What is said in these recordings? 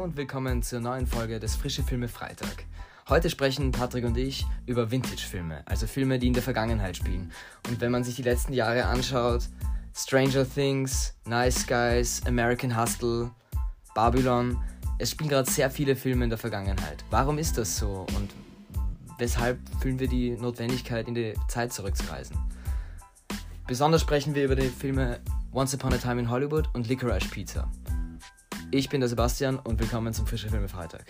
Und willkommen zur neuen Folge des Frische Filme Freitag. Heute sprechen Patrick und ich über Vintage-Filme, also Filme, die in der Vergangenheit spielen. Und wenn man sich die letzten Jahre anschaut, Stranger Things, Nice Guys, American Hustle, Babylon, es spielen gerade sehr viele Filme in der Vergangenheit. Warum ist das so und weshalb fühlen wir die Notwendigkeit, in die Zeit zurückzureisen? Besonders sprechen wir über die Filme Once Upon a Time in Hollywood und Licorice Pizza. Ich bin der Sebastian und willkommen zum Frische Filme Freitag.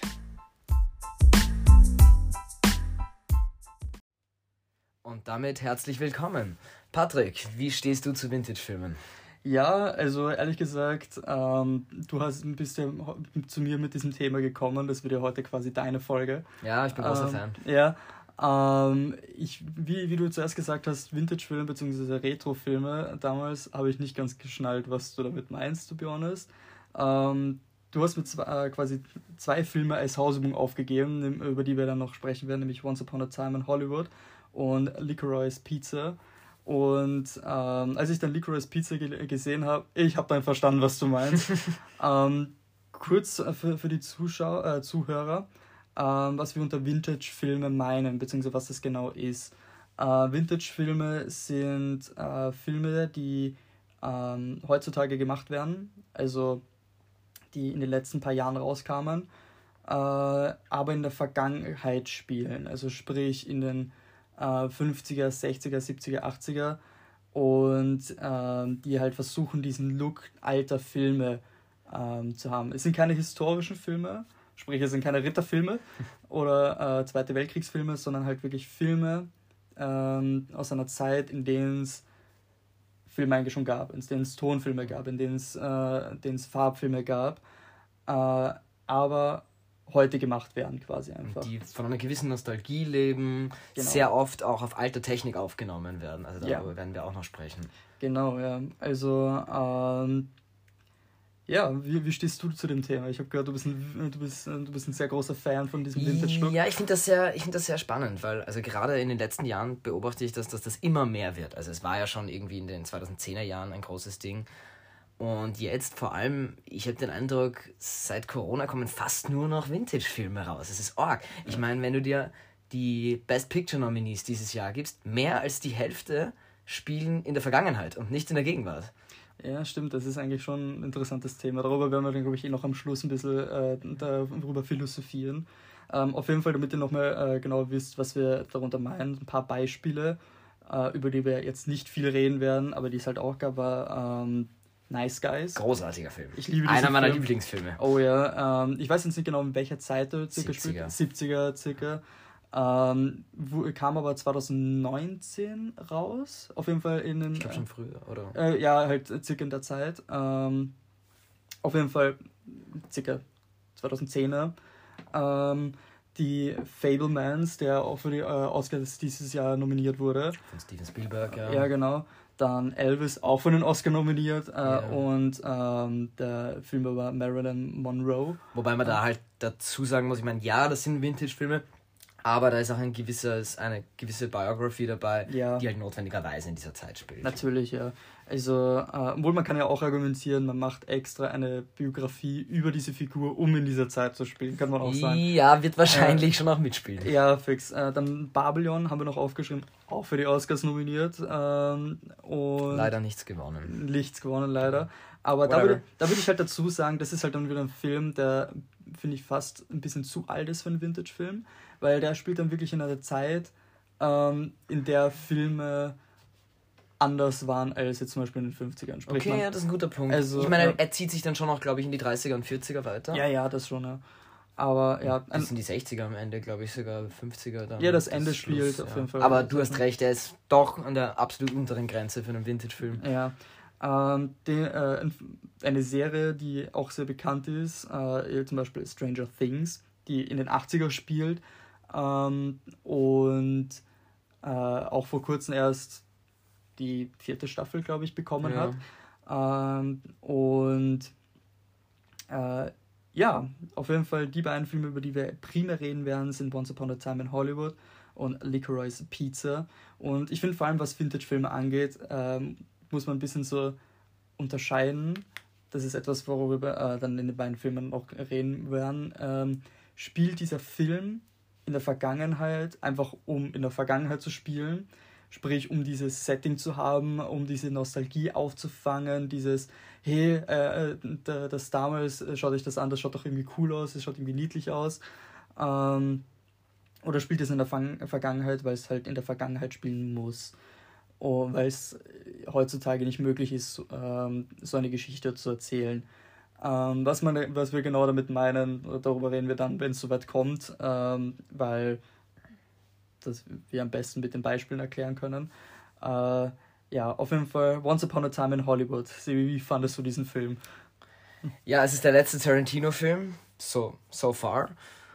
Und damit herzlich willkommen. Patrick, wie stehst du zu Vintage-Filmen? Ja, also ehrlich gesagt, ähm, du hast ein bisschen zu mir mit diesem Thema gekommen. Das wird ja heute quasi deine Folge. Ja, ich bin großer ähm, Fan. Ja, ähm, ich, wie, wie du zuerst gesagt hast, Vintage-Filme bzw. Retro-Filme, damals habe ich nicht ganz geschnallt, was du damit meinst, to be honest. Ähm, du hast mir zwei, äh, quasi zwei Filme als Hausübung aufgegeben, über die wir dann noch sprechen werden, nämlich Once Upon a Time in Hollywood und Licorice Pizza. Und ähm, als ich dann Licorice Pizza ge gesehen habe, ich habe dann verstanden, was du meinst. ähm, kurz äh, für, für die Zuschauer, äh, Zuhörer, ähm, was wir unter Vintage-Filme meinen, beziehungsweise was das genau ist. Äh, Vintage-Filme sind äh, Filme, die ähm, heutzutage gemacht werden. Also die in den letzten paar Jahren rauskamen, äh, aber in der Vergangenheit spielen. Also sprich in den äh, 50er, 60er, 70er, 80er und äh, die halt versuchen, diesen Look alter Filme ähm, zu haben. Es sind keine historischen Filme, sprich es sind keine Ritterfilme oder äh, Zweite Weltkriegsfilme, sondern halt wirklich Filme ähm, aus einer Zeit, in denen es Filme eigentlich schon gab, in denen es Tonfilme gab, in denen es, äh, Farbfilme gab, äh, aber heute gemacht werden quasi einfach. Die von einer gewissen Nostalgie leben, genau. sehr oft auch auf alter Technik aufgenommen werden. Also darüber ja. werden wir auch noch sprechen. Genau, ja. Also ähm, ja, wie, wie stehst du zu dem Thema? Ich habe gehört, du bist, ein, du, bist, du bist ein sehr großer Fan von diesem Vintage-Look. Ja, ich finde das, sehr, find das sehr spannend, weil also gerade in den letzten Jahren beobachte ich, dass, dass das immer mehr wird. Also es war ja schon irgendwie in den 2010er Jahren ein großes Ding. Und jetzt vor allem, ich habe den Eindruck, seit Corona kommen fast nur noch Vintage-Filme raus. Es ist arg. Ich meine, wenn du dir die Best Picture-Nominees dieses Jahr gibst, mehr als die Hälfte spielen in der Vergangenheit und nicht in der Gegenwart. Ja, stimmt, das ist eigentlich schon ein interessantes Thema. Darüber werden wir dann, glaube ich, eh noch am Schluss ein bisschen äh, darüber philosophieren. Ähm, auf jeden Fall, damit ihr nochmal äh, genau wisst, was wir darunter meinen, ein paar Beispiele, äh, über die wir jetzt nicht viel reden werden, aber die es halt auch gab, war ähm, Nice Guys. Großartiger Film. Ich liebe Einer meiner Film. Lieblingsfilme. Oh ja, ähm, ich weiß jetzt nicht genau, in welcher Zeit er circa 70er. spielt. 70er circa. Ähm, kam aber 2019 raus. Auf jeden Fall in den. Ich glaube schon früher, oder? Äh, ja, halt circa in der Zeit. Ähm, auf jeden Fall circa 2010er. Ähm, die Fablemans, der auch für die äh, Oscars dieses Jahr nominiert wurde. Von Steven Spielberg, ja. Ja, genau. Dann Elvis auch für den Oscar nominiert äh, ja. und ähm, der Film über Marilyn Monroe. Wobei man da halt dazu sagen muss, ich meine, ja, das sind Vintage-Filme, aber da ist auch ein gewisses, eine gewisse Biography dabei, ja. die halt notwendigerweise in dieser Zeit spielt. Natürlich, ja. Also, äh, obwohl man kann ja auch argumentieren, man macht extra eine Biografie über diese Figur, um in dieser Zeit zu spielen, kann man auch sagen. Ja, wird wahrscheinlich äh, schon auch mitspielen. Ja, fix. Äh, dann Babylon haben wir noch aufgeschrieben, auch für die Oscars nominiert. Ähm, und leider nichts gewonnen. Nichts gewonnen, leider. Aber da würde, da würde ich halt dazu sagen, das ist halt dann wieder ein Film, der, finde ich, fast ein bisschen zu alt ist für einen Vintage-Film weil der spielt dann wirklich in einer Zeit, ähm, in der Filme anders waren als jetzt zum Beispiel in den 50ern. Sprich okay, man, ja, das ist ein guter Punkt. Also, ich meine, ja. er zieht sich dann schon auch, glaube ich, in die 30er und 40er weiter. Ja, ja, das schon, ja. Aber ja. Das sind die 60er am Ende, glaube ich, sogar 50er dann. Ja, das Ende spielt Schluss, auf jeden Fall. Aber du hast recht, er ist doch an der absolut unteren Grenze für einen Vintage-Film. Ja. Ähm, die, äh, eine Serie, die auch sehr bekannt ist, äh, zum Beispiel Stranger Things, die in den 80er spielt, ähm, und äh, auch vor kurzem erst die vierte Staffel, glaube ich, bekommen ja. hat. Ähm, und äh, ja, auf jeden Fall die beiden Filme, über die wir primär reden werden, sind Once Upon a Time in Hollywood und Licorice Pizza. Und ich finde vor allem, was Vintage-Filme angeht, ähm, muss man ein bisschen so unterscheiden. das ist etwas, worüber wir äh, dann in den beiden Filmen auch reden werden, ähm, spielt dieser Film in der Vergangenheit, einfach um in der Vergangenheit zu spielen, sprich um dieses Setting zu haben, um diese Nostalgie aufzufangen, dieses, hey, äh, äh das damals, äh, schaut euch das an, das schaut doch irgendwie cool aus, es schaut irgendwie niedlich aus. Ähm, oder spielt es in der Fang Vergangenheit, weil es halt in der Vergangenheit spielen muss. Oh, weil es heutzutage nicht möglich ist, ähm, so eine Geschichte zu erzählen. Ähm, was, man, was wir genau damit meinen, darüber reden wir dann, wenn es soweit kommt, ähm, weil das wir am besten mit den Beispielen erklären können. Äh, ja, auf jeden Fall Once Upon a Time in Hollywood. Wie fandest du diesen Film? Ja, es ist der letzte Tarantino-Film, so, so far.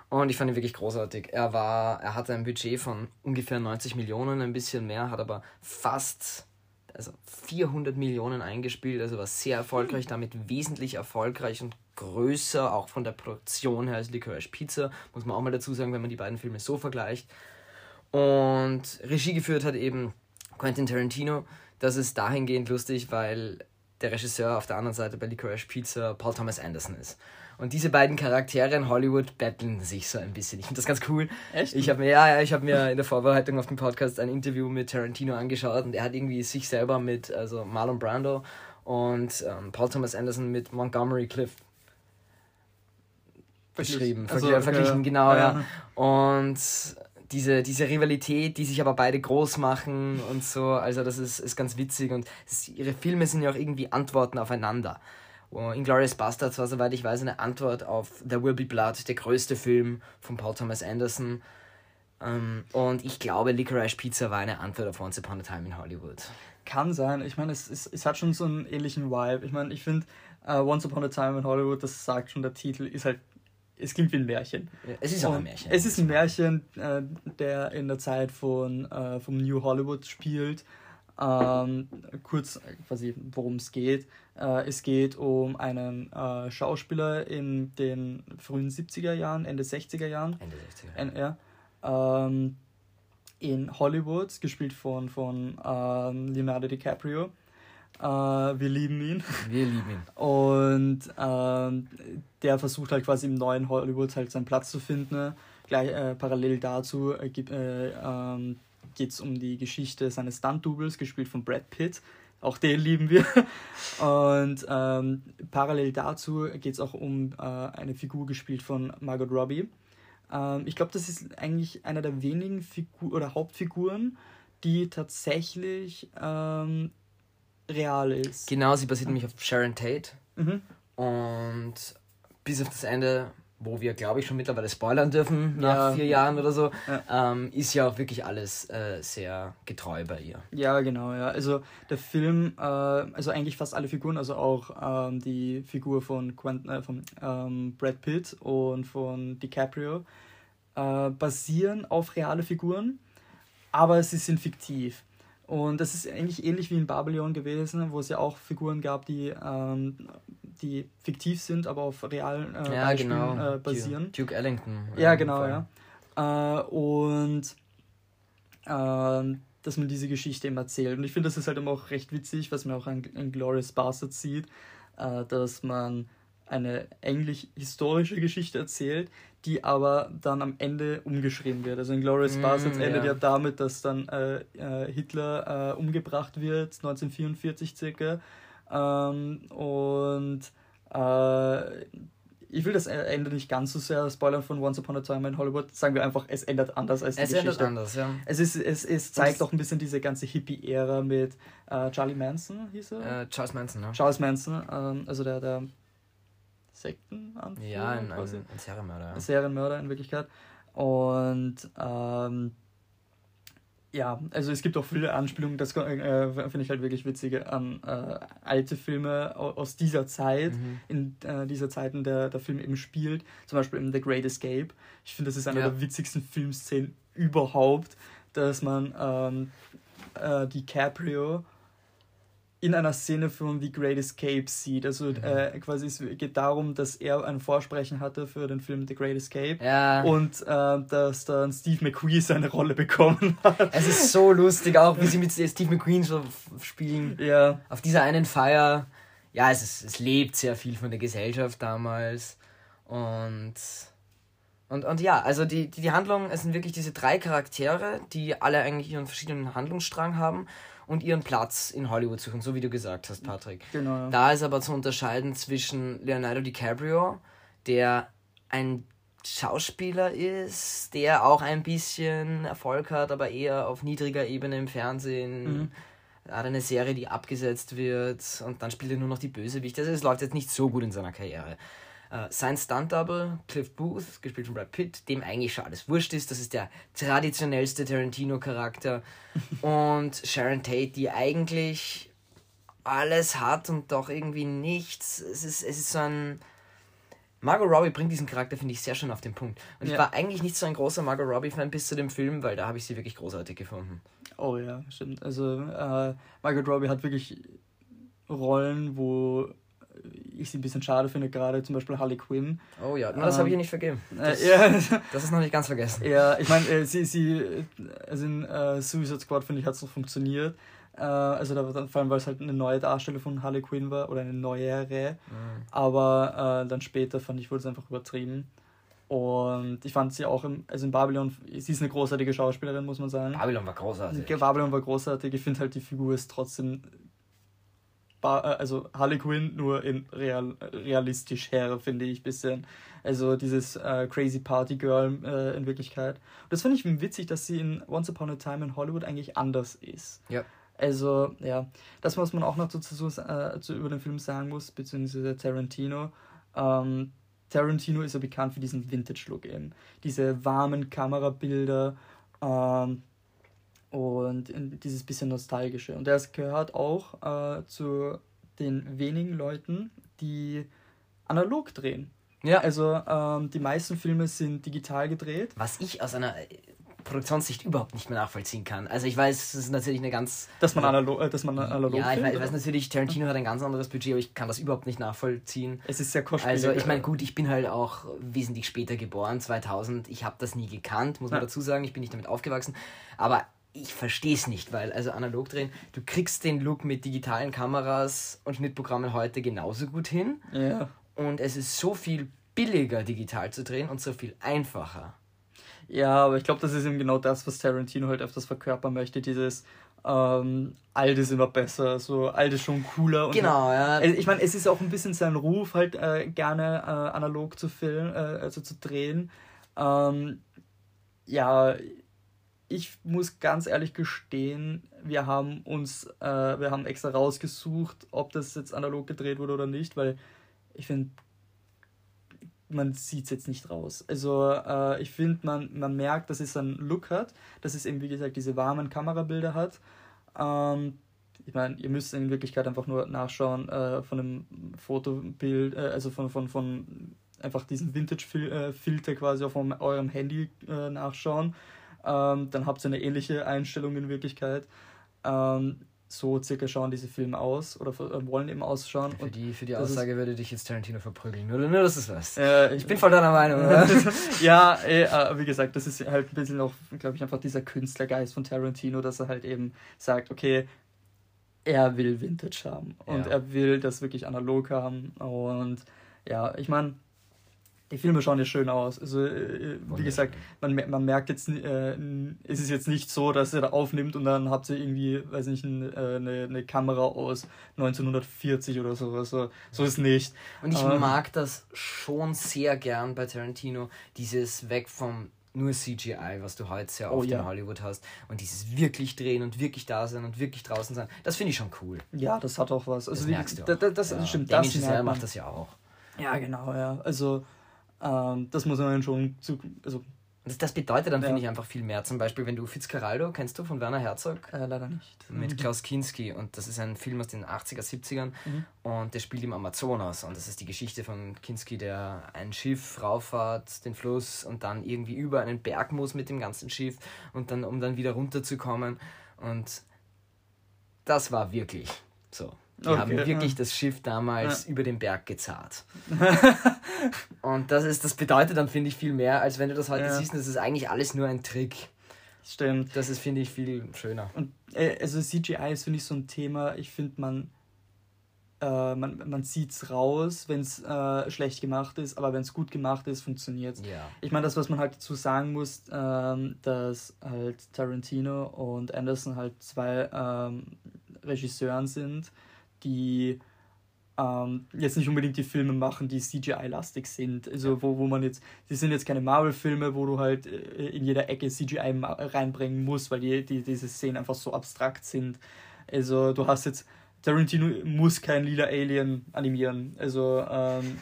Und ich fand ihn wirklich großartig. Er war, er hatte ein Budget von ungefähr 90 Millionen, ein bisschen mehr, hat aber fast also 400 Millionen eingespielt, also war sehr erfolgreich, damit wesentlich erfolgreich und größer, auch von der Produktion her als Licorice Pizza, muss man auch mal dazu sagen, wenn man die beiden Filme so vergleicht. Und Regie geführt hat eben Quentin Tarantino. Das ist dahingehend lustig, weil der Regisseur auf der anderen Seite bei Licorice Pizza Paul Thomas Anderson ist. Und diese beiden Charaktere in Hollywood betteln sich so ein bisschen. Ich finde das ganz cool. Echt? Ich habe mir, ja, ja, ich habe mir in der Vorbereitung auf den Podcast ein Interview mit Tarantino angeschaut und er hat irgendwie sich selber mit, also Marlon Brando und ähm, Paul Thomas Anderson mit Montgomery Cliff beschrieben, also, verglichen, verglichen ja, genau, ja. ja. Und diese, diese Rivalität, die sich aber beide groß machen und so, also das ist, ist ganz witzig und ist, ihre Filme sind ja auch irgendwie Antworten aufeinander. Inglourious Bastards war, soweit ich weiß, eine Antwort auf There Will Be Blood, der größte Film von Paul Thomas Anderson. Ähm, und ich glaube, Licorice Pizza war eine Antwort auf Once Upon a Time in Hollywood. Kann sein. Ich meine, es, es, es hat schon so einen ähnlichen Vibe. Ich meine, ich finde, uh, Once Upon a Time in Hollywood, das sagt schon der Titel, ist halt es klingt wie ein Märchen. Es ist auch ein Märchen. Es ist ein Märchen, äh, der in der Zeit von, äh, vom New Hollywood spielt. Ähm, kurz quasi, worum es geht. Äh, es geht um einen äh, Schauspieler in den frühen 70er Jahren, Ende 60er Jahren. Ende 60er. Jahren. ja, ähm, in Hollywood, gespielt von, von ähm, Leonardo DiCaprio. Äh, wir lieben ihn. Wir lieben ihn. Und ähm, der versucht halt quasi im neuen Hollywood halt seinen Platz zu finden. Gleich äh, parallel dazu äh, äh, ähm, geht es um die Geschichte seines Stunt-Doubles, gespielt von Brad Pitt. Auch den lieben wir. Und ähm, parallel dazu geht es auch um äh, eine Figur gespielt von Margot Robbie. Ähm, ich glaube, das ist eigentlich einer der wenigen Figur oder Hauptfiguren, die tatsächlich ähm, real ist. Genau, sie basiert nämlich auf Sharon Tate. Mhm. Und bis auf das Ende, wo wir, glaube ich, schon mittlerweile spoilern dürfen, nach ja. vier Jahren oder so, ja. Ähm, ist ja auch wirklich alles äh, sehr getreu bei ihr. Ja, genau, ja. Also der Film, äh, also eigentlich fast alle Figuren, also auch ähm, die Figur von, Quentin, äh, von ähm, Brad Pitt und von DiCaprio, äh, basieren auf reale Figuren, aber sie sind fiktiv. Und das ist eigentlich ähnlich wie in Babylon gewesen, wo es ja auch Figuren gab, die, ähm, die fiktiv sind, aber auf realen äh, ja, Beispielen genau. äh, basieren. Duke Ellington. Ja, genau, ja. Äh, und ähm, dass man diese Geschichte eben erzählt. Und ich finde, das ist halt immer auch recht witzig, was man auch an, an Glorious Bastards sieht, äh, dass man eine eigentlich historische Geschichte erzählt, die aber dann am Ende umgeschrieben wird. Also in Glorious mm, Bastards endet ja. ja damit, dass dann äh, äh, Hitler äh, umgebracht wird, 1944 circa. Ähm, und äh, ich will das Ende nicht ganz so sehr spoilern von Once Upon a Time in Hollywood. Sagen wir einfach, es ändert anders als die es Geschichte. Es ändert anders, ja. Es, ist, es, es zeigt auch ein bisschen diese ganze Hippie-Ära mit äh, Charlie Manson, hieß er? Äh, Charles Manson, ja. Charles Manson, ähm, also der, der Sektenanführer. Ja, ein, ein, ein Serienmörder. Ein Serienmörder in Wirklichkeit. Und ähm, ja, also es gibt auch viele Anspielungen, das äh, finde ich halt wirklich witzige, an äh, alte Filme aus dieser Zeit, mhm. in äh, dieser Zeit, in der der Film eben spielt. Zum Beispiel in The Great Escape. Ich finde, das ist eine ja. der witzigsten Filmszenen überhaupt, dass man ähm, äh, DiCaprio in einer Szene von The Great Escape sieht. Also mhm. äh, quasi es geht darum, dass er ein Vorsprechen hatte für den Film The Great Escape ja. und äh, dass dann Steve McQueen seine Rolle bekommen hat. Es ist so lustig auch, wie sie mit Steve McQueen so spielen. Ja. Auf dieser einen Feier ja, es, ist, es lebt sehr viel von der Gesellschaft damals. Und, und, und ja, also die, die, die Handlung, es sind wirklich diese drei Charaktere, die alle eigentlich ihren verschiedenen Handlungsstrang haben und ihren Platz in Hollywood suchen, so wie du gesagt hast, Patrick. Genau. Da ist aber zu unterscheiden zwischen Leonardo DiCaprio, der ein Schauspieler ist, der auch ein bisschen Erfolg hat, aber eher auf niedriger Ebene im Fernsehen. Mhm. Er hat eine Serie, die abgesetzt wird und dann spielt er nur noch die Bösewichte. Also es läuft jetzt nicht so gut in seiner Karriere. Uh, sein Stunt-Double, Cliff Booth, gespielt von Brad Pitt, dem eigentlich schon alles wurscht ist. Das ist der traditionellste Tarantino-Charakter. und Sharon Tate, die eigentlich alles hat und doch irgendwie nichts. Es ist, es ist so ein Margot Robbie bringt diesen Charakter, finde ich, sehr schön auf den Punkt. Und ja. ich war eigentlich nicht so ein großer Margot Robbie-Fan bis zu dem Film, weil da habe ich sie wirklich großartig gefunden. Oh ja, stimmt. Also äh, Margot Robbie hat wirklich Rollen, wo ich sie ein bisschen schade finde, gerade zum Beispiel Harley Quinn. Oh ja, das ähm, habe ich ihr nicht vergeben. Äh, das, äh, ja. das ist noch nicht ganz vergessen. Ja, ich meine, äh, sie, sie, also in äh, Suicide Squad, finde ich, hat es noch funktioniert. Äh, also da, vor allem, weil es halt eine neue Darstellung von Harley Quinn war oder eine neuere. Mhm. Aber äh, dann später fand ich, wurde es einfach übertrieben. Und ich fand sie auch im, also in Babylon, sie ist eine großartige Schauspielerin, muss man sagen. Babylon war großartig. Babylon war großartig. Ich finde halt, die Figur ist trotzdem, also Harley Quinn nur in real, realistisch her, finde ich ein bisschen. Also dieses äh, Crazy Party Girl äh, in Wirklichkeit. Und das finde ich witzig, dass sie in Once Upon a Time in Hollywood eigentlich anders ist. Ja. Also, ja, das, was man auch noch dazu äh, zu, über den Film sagen muss, beziehungsweise Tarantino. Ähm, Tarantino ist ja bekannt für diesen Vintage-Look eben. Diese warmen Kamerabilder ähm, und dieses bisschen nostalgische. Und er gehört auch äh, zu den wenigen Leuten, die analog drehen. Ja. Also ähm, die meisten Filme sind digital gedreht. Was ich aus einer Produktionssicht überhaupt nicht mehr nachvollziehen kann. Also ich weiß, es ist natürlich eine ganz... Dass man analog, äh, dass man analog Ja, ich, weiß, ich weiß, natürlich, Tarantino hat ein ganz anderes Budget, aber ich kann das überhaupt nicht nachvollziehen. Es ist sehr kostspielig. Also ich meine, gut, ich bin halt auch wesentlich später geboren, 2000. Ich habe das nie gekannt, muss man ja. dazu sagen. Ich bin nicht damit aufgewachsen. Aber ich verstehe es nicht, weil also analog drehen, du kriegst den Look mit digitalen Kameras und Schnittprogrammen heute genauso gut hin. Ja. Und es ist so viel billiger digital zu drehen und so viel einfacher. Ja, aber ich glaube, das ist eben genau das, was Tarantino halt öfters verkörpern möchte, dieses ähm, alt ist immer besser, so alt ist schon cooler. genau, ja. Also ich meine, es ist auch ein bisschen sein Ruf, halt äh, gerne äh, analog zu filmen, äh, also zu drehen. Ähm, ja, ich muss ganz ehrlich gestehen, wir haben uns, äh, wir haben extra rausgesucht, ob das jetzt analog gedreht wurde oder nicht, weil ich finde, man sieht es jetzt nicht raus. Also äh, ich finde, man, man merkt, dass es einen Look hat, dass es eben, wie gesagt, diese warmen Kamerabilder hat. Ähm, ich meine, ihr müsst in Wirklichkeit einfach nur nachschauen äh, von einem Fotobild, äh, also von, von, von einfach diesen Vintage-Filter äh, quasi auf eurem Handy äh, nachschauen. Ähm, dann habt ihr eine ähnliche Einstellung in Wirklichkeit. Ähm, so circa schauen diese Filme aus oder äh, wollen eben ausschauen. Für die, für die Aussage würde dich jetzt Tarantino verprügeln, nur, nur dass du es weißt. Äh, ich bin voll deiner Meinung, oder? ja, äh, wie gesagt, das ist halt ein bisschen auch, glaube ich, einfach dieser Künstlergeist von Tarantino, dass er halt eben sagt, okay, er will Vintage haben und ja. er will das wirklich analog haben und ja, ich meine, die Filme schauen ja schön aus. Also, äh, wie gesagt, man, man merkt jetzt, äh, es ist jetzt nicht so, dass er da aufnimmt und dann habt ihr irgendwie, weiß nicht, ein, äh, eine, eine Kamera aus 1940 oder so. So, so ist nicht. Und ich ähm, mag das schon sehr gern bei Tarantino, dieses Weg vom nur CGI, was du heute sehr oh oft oh, ja. in Hollywood hast. Und dieses wirklich drehen und wirklich da sein und wirklich draußen sein, das finde ich schon cool. Ja, das hat auch was. Also das merkst du auch. Das, das, ja. stimmt. Das macht das ja auch. Ja, genau, ja. Also ähm, das muss man schon zu. Also, das, das bedeutet dann, ja. finde ich, einfach viel mehr. Zum Beispiel, wenn du Fitzcarraldo kennst du von Werner Herzog? Äh, leider nicht. Mit mhm. Klaus Kinski. Und das ist ein Film aus den 80er, 70ern. Mhm. Und der spielt im Amazonas. Und das ist die Geschichte von Kinski, der ein Schiff rauffahrt, den Fluss und dann irgendwie über einen Berg muss mit dem ganzen Schiff. Und dann, um dann wieder runterzukommen. Und das war wirklich so. Die okay, haben wirklich ja. das Schiff damals ja. über den Berg gezahlt. und das ist, das bedeutet dann, finde ich, viel mehr, als wenn du das heute ja. siehst. Das ist eigentlich alles nur ein Trick. Stimmt. Das ist, finde ich, viel schöner. Und äh, also CGI ist, finde ich, so ein Thema. Ich finde, man äh, man, man sieht es raus, wenn es äh, schlecht gemacht ist, aber wenn es gut gemacht ist, funktioniert es. Ja. Ich meine, das, was man halt dazu sagen muss, ähm, dass halt Tarantino und Anderson halt zwei ähm, Regisseuren sind, die ähm, jetzt nicht unbedingt die Filme machen, die CGI-lastig sind. Also wo, wo man jetzt, die sind jetzt keine Marvel-Filme, wo du halt äh, in jeder Ecke CGI reinbringen musst, weil die, die, diese Szenen einfach so abstrakt sind. Also du hast jetzt Tarantino muss kein lila Alien animieren. Also, ähm,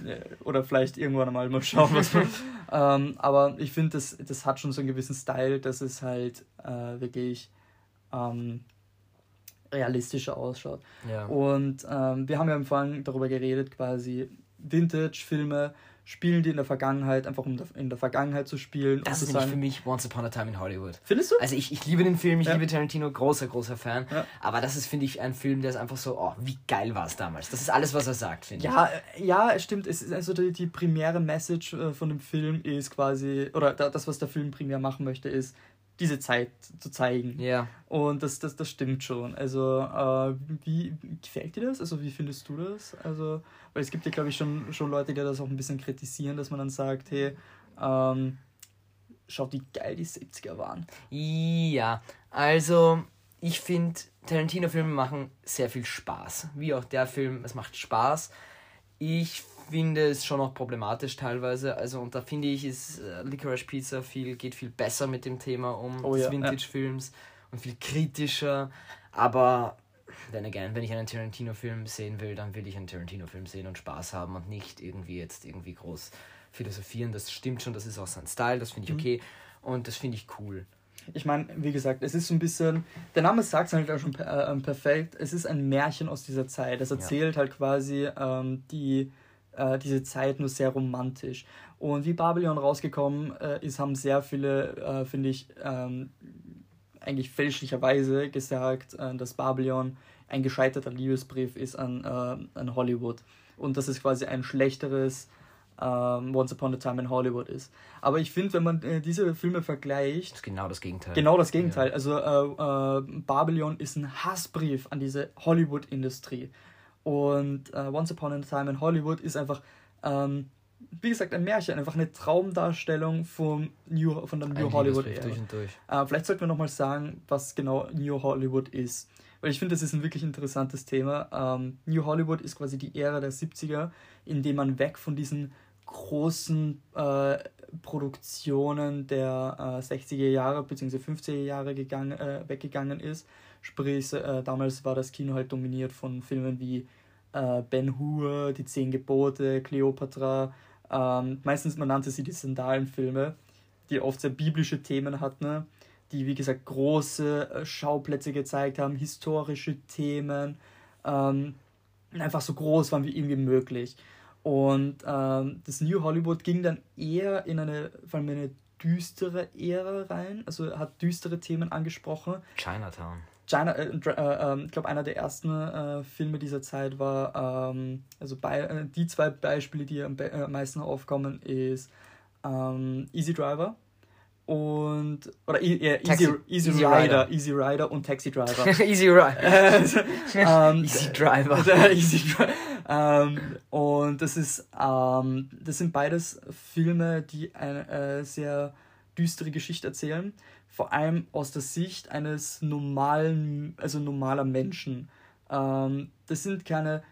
oder vielleicht irgendwann einmal mal schauen, was man. ähm, aber ich finde, das, das hat schon so einen gewissen Style, dass es halt äh, wirklich ähm, realistischer ausschaut. Ja. Und ähm, wir haben ja am Anfang darüber geredet, quasi Vintage-Filme spielen die in der Vergangenheit, einfach um in der Vergangenheit zu spielen. Das ist für mich Once Upon a Time in Hollywood. Findest du? Also ich, ich liebe den Film, ich ja. liebe Tarantino, großer, großer Fan. Ja. Aber das ist, finde ich, ein Film, der ist einfach so, oh, wie geil war es damals. Das ist alles, was er sagt, finde ja, ich. Ja, es stimmt. Es ist also die, die primäre Message äh, von dem Film ist quasi, oder das, was der Film primär machen möchte, ist, diese Zeit zu zeigen. Ja. Und das, das, das stimmt schon. Also, äh, wie gefällt dir das? Also, wie findest du das? Also, weil es gibt ja, glaube ich, schon, schon Leute, die das auch ein bisschen kritisieren, dass man dann sagt, hey, ähm, schaut, wie geil die 70er waren. Ja, also, ich finde, Tarantino-Filme machen sehr viel Spaß. Wie auch der Film, es macht Spaß. Ich finde es schon auch problematisch teilweise. Also, und da finde ich, ist äh, Licorice Pizza viel, geht viel besser mit dem Thema um oh, des ja, Vintage-Films ja. und viel kritischer. Aber then again, wenn ich einen Tarantino-Film sehen will, dann will ich einen Tarantino-Film sehen und Spaß haben und nicht irgendwie jetzt irgendwie groß philosophieren. Das stimmt schon, das ist auch sein Style, das finde ich okay und das finde ich cool. Ich meine, wie gesagt, es ist so ein bisschen, der Name sagt es halt auch schon äh, perfekt, es ist ein Märchen aus dieser Zeit. Es erzählt ja. halt quasi ähm, die, äh, diese Zeit nur sehr romantisch. Und wie Babylon rausgekommen äh, ist, haben sehr viele, äh, finde ich, ähm, eigentlich fälschlicherweise gesagt, äh, dass Babylon ein gescheiterter Liebesbrief ist an, äh, an Hollywood. Und dass es quasi ein schlechteres ähm, Once Upon a Time in Hollywood ist. Aber ich finde, wenn man äh, diese Filme vergleicht. Das ist genau das Gegenteil. Genau das Gegenteil. Ja. Also Babylon ist ein Hassbrief an diese Hollywood-Industrie. Und äh, Once Upon a Time in Hollywood ist einfach, ähm, wie gesagt, ein Märchen, einfach eine Traumdarstellung vom New, von der New ein Hollywood. Durch und durch. Äh, vielleicht sollten wir nochmal sagen, was genau New Hollywood ist. Weil ich finde, das ist ein wirklich interessantes Thema. Ähm, New Hollywood ist quasi die Ära der 70er, in dem man weg von diesen großen äh, Produktionen der äh, 60er Jahre bzw. 50er Jahre gegangen, äh, weggegangen ist. Sprich, äh, damals war das Kino halt dominiert von Filmen wie äh, Ben Hur, Die Zehn Gebote, Cleopatra. Ähm, meistens, man nannte sie die Sandalenfilme, die oft sehr biblische Themen hatten, die, wie gesagt, große äh, Schauplätze gezeigt haben, historische Themen, ähm, einfach so groß waren wie irgendwie möglich. Und ähm, das New Hollywood ging dann eher in eine, vor allem eine düstere Ära rein, also hat düstere Themen angesprochen. Chinatown. China, äh, äh, ich glaube, einer der ersten äh, Filme dieser Zeit war, ähm, also bei, äh, die zwei Beispiele, die am äh, meisten aufkommen, ist ähm, Easy Driver und oder yeah, Easy, Easy, Easy Rider, Rider, Easy Rider und Taxi Driver. Easy Rider. ähm, Easy Driver. Easy Driver. Ähm, und das ist, ähm, das sind beides Filme, die eine äh, sehr düstere Geschichte erzählen, vor allem aus der Sicht eines normalen, also normaler Menschen. Ähm, das sind keine,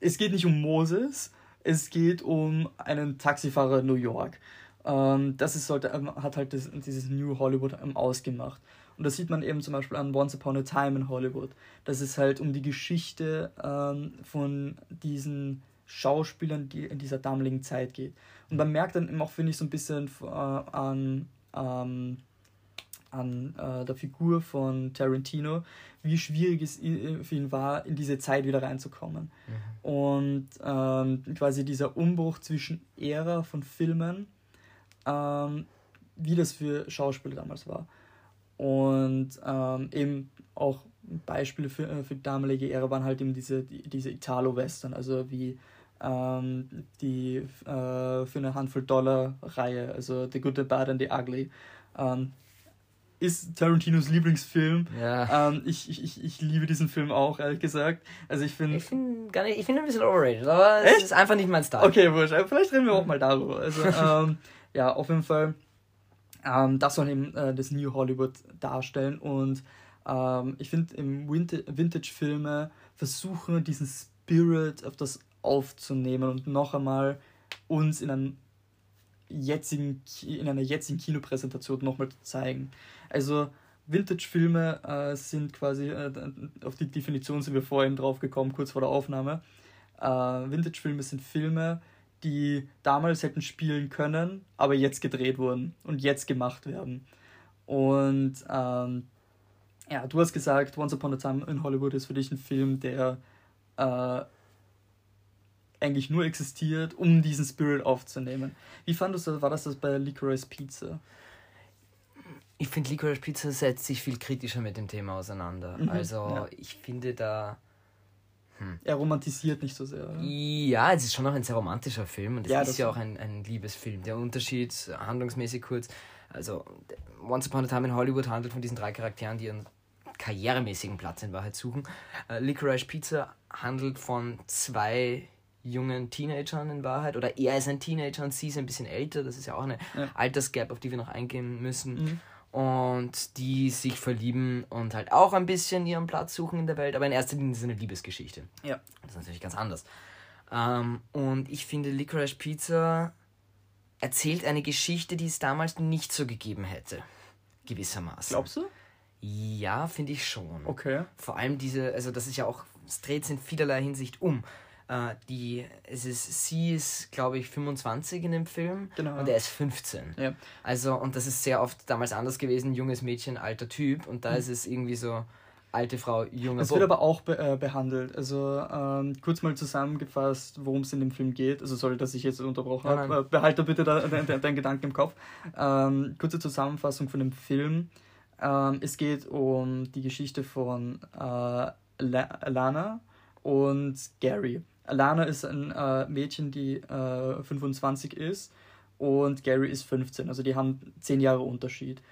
es geht nicht um Moses, es geht um einen Taxifahrer in New York. Ähm, das ist, sollte, ähm, hat halt das, dieses New Hollywood ähm, ausgemacht. Und das sieht man eben zum Beispiel an Once Upon a Time in Hollywood. Das ist halt um die Geschichte ähm, von diesen Schauspielern, die in dieser damaligen Zeit geht. Und man merkt dann eben auch, finde ich, so ein bisschen äh, an, ähm, an äh, der Figur von Tarantino, wie schwierig es für ihn war, in diese Zeit wieder reinzukommen. Mhm. Und ähm, quasi dieser Umbruch zwischen Ära von Filmen, ähm, wie das für Schauspieler damals war. Und ähm, eben auch Beispiele für, äh, für die damalige Ära waren halt eben diese, diese Italo-Western, also wie ähm, die äh, für eine Handvoll Dollar Reihe, also The Good, The Bad and The Ugly. Ähm, ist Tarantinos Lieblingsfilm. Ja. Ähm, ich, ich, ich, liebe diesen Film auch, ehrlich gesagt. Also ich finde. Ich finde gar nicht, ich finde ein bisschen overrated, aber es Echt? ist einfach nicht mein Style. Okay, wurscht. Vielleicht reden wir auch mal darüber. Also, ähm, ja, auf jeden Fall. Ähm, das soll eben äh, das New Hollywood darstellen. Und ähm, ich finde, im Vinta- Vintage-Filme versuchen diesen Spirit auf das aufzunehmen und noch einmal uns in einem jetzigen, in einer jetzigen Kinopräsentation nochmal zu zeigen. Also Vintage-Filme äh, sind quasi, äh, auf die Definition sind wir vorhin drauf gekommen, kurz vor der Aufnahme. Äh, Vintage-Filme sind Filme, die damals hätten spielen können, aber jetzt gedreht wurden und jetzt gemacht werden. Und ähm, ja, du hast gesagt, Once Upon a Time in Hollywood ist für dich ein Film, der äh, eigentlich nur existiert, um diesen Spirit aufzunehmen. Wie fandest du, war das das bei Licorice Pizza? Ich finde, Licorice Pizza setzt sich viel kritischer mit dem Thema auseinander. Mhm, also, ja. ich finde da. Er romantisiert nicht so sehr. Oder? Ja, es ist schon noch ein sehr romantischer Film und es Ja, ist ja auch ein, ein Liebesfilm. Der Unterschied, handlungsmäßig kurz, also Once Upon a Time in Hollywood handelt von diesen drei Charakteren, die ihren karrieremäßigen Platz in Wahrheit suchen. Äh, Licorice Pizza handelt von zwei jungen Teenagern in Wahrheit, oder er ist ein Teenager und sie ist ein bisschen älter, das ist ja auch eine Ja. Altersgap, auf die wir noch eingehen müssen. Mhm. Und die sich verlieben und halt auch ein bisschen ihren Platz suchen in der Welt, aber in erster Linie ist es eine Liebesgeschichte. Ja. Das ist natürlich ganz anders. Ähm, und ich finde, Licorice Pizza erzählt eine Geschichte, die es damals nicht so gegeben hätte. Gewissermaßen. Glaubst du? Ja, finde ich schon. Okay. Vor allem diese, also das ist ja auch, es dreht sich in vielerlei Hinsicht um. Äh, die, es ist, sie ist, glaube ich, 25 in dem Film Genau. und er ist 15. Ja. Also, und das ist sehr oft damals anders gewesen, junges Mädchen, alter Typ. Und da ist es irgendwie so, alte Frau, junger Es wird aber auch be äh, behandelt. Also ähm, kurz mal zusammengefasst, worum es in dem Film geht. Also sorry, dass ich jetzt unterbrochen habe. Äh, behalte bitte da, de, de, deinen Gedanken im Kopf. Ähm, kurze Zusammenfassung von dem Film. Ähm, es geht um die Geschichte von äh, La Lana und Gary. Lana ist ein äh, Mädchen, die äh, 25 ist und Gary ist 15. Also die haben 10 Jahre Unterschied.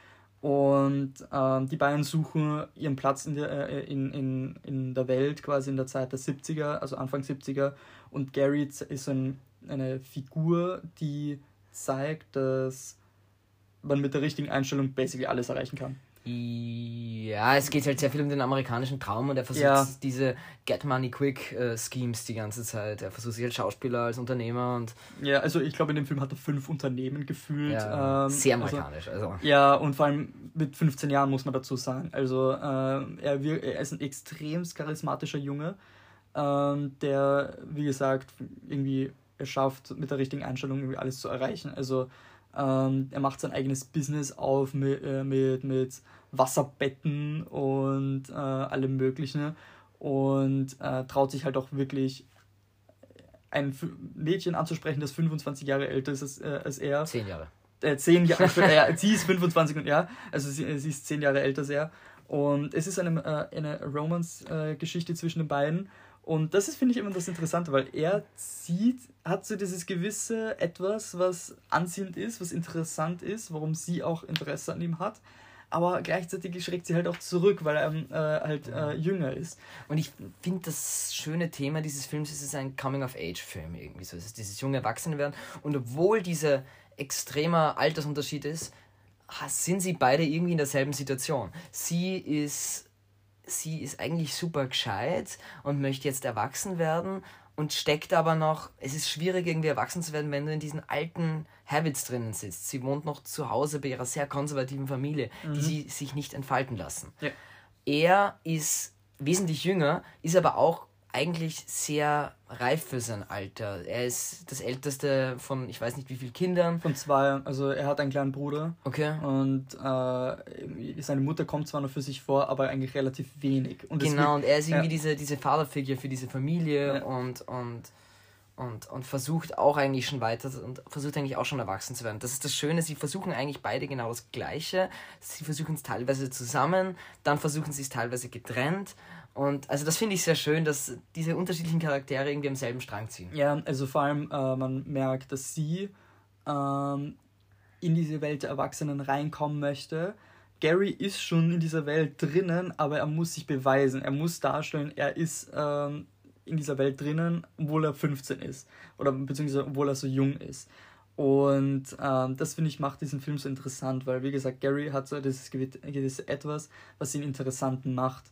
Und ähm, die beiden suchen ihren Platz in der, äh, in, in, in der Welt, quasi in der Zeit der 70er, also Anfang 70er. Und Gary ist ein, eine Figur, die zeigt, dass man mit der richtigen Einstellung basically alles erreichen kann. Ja, es geht halt sehr viel um den amerikanischen Traum und er versucht Ja. diese Get Money Quick äh, Schemes die ganze Zeit. Er versucht sich als Schauspieler, als Unternehmer und Ja, also ich glaube, in dem Film hat er fünf Unternehmen gefühlt. ja, ähm, sehr also- amerikanisch. Also, Ja, und vor allem mit 15 Jahren muss man dazu sagen. Also ähm, er, er ist ein extrem charismatischer Junge, ähm, der, wie gesagt, irgendwie es schafft, mit der richtigen Einstellung irgendwie alles zu erreichen. Also ähm, er macht sein eigenes Business auf mit, äh, mit, mit Wasserbetten und äh, allem Möglichen und äh, traut sich halt auch wirklich ein Mädchen anzusprechen, das 25 Jahre älter ist als, äh, als er zehn Jahre. äh, zehn Jahre, äh, sie ist 25 und ja, also sie, sie ist zehn Jahre älter als er. Und es ist eine, äh, eine Romance-Geschichte zwischen den beiden. Und das ist, finde ich, immer das Interessante, weil er sieht, hat so dieses gewisse Etwas, was anziehend ist, was interessant ist, warum sie auch Interesse an ihm hat. Aber gleichzeitig schreckt sie halt auch zurück, weil er ähm, äh, halt äh, jünger ist. Und ich finde, das schöne Thema dieses Films ist, es ist ein Coming-of-Age-Film irgendwie so. Es ist dieses junge Erwachsenwerden. Und obwohl dieser extremer Altersunterschied ist, sind sie beide irgendwie in derselben Situation. Sie ist, sie ist eigentlich super gescheit und möchte jetzt erwachsen werden und steckt aber noch, es ist schwierig irgendwie erwachsen zu werden, wenn du in diesen alten Habits drinnen sitzt. Sie wohnt noch zu Hause bei ihrer sehr konservativen Familie, die sie sich nicht entfalten lassen. Ja. Er ist wesentlich jünger, ist aber auch eigentlich sehr reif für sein Alter. Er ist das älteste von, ich weiß nicht wie vielen Kindern. Von zwei, also er hat einen kleinen Bruder. Okay. Und äh, seine Mutter kommt zwar noch für sich vor, aber eigentlich relativ wenig. Und Genau, wird- und er ist irgendwie ja. diese, diese Vaterfigur für diese Familie Ja. und, und, und, und versucht auch eigentlich schon weiter und versucht eigentlich auch schon erwachsen zu werden. Das ist das Schöne, sie versuchen eigentlich beide genau das Gleiche. Sie versuchen es teilweise zusammen, dann versuchen sie es teilweise getrennt. Und also das finde ich sehr schön, dass diese unterschiedlichen Charaktere irgendwie am selben Strang ziehen. Ja, also vor allem äh, man merkt, dass sie ähm, in diese Welt der Erwachsenen reinkommen möchte, Gary ist schon in dieser Welt drinnen, aber er muss sich beweisen. Er muss darstellen, er ist ähm, in dieser Welt drinnen, obwohl er 15 ist. Oder beziehungsweise obwohl er so jung ist. Und ähm, das finde ich macht diesen Film so interessant, weil wie gesagt, Gary hat so dieses gewisse Etwas, was ihn interessant macht.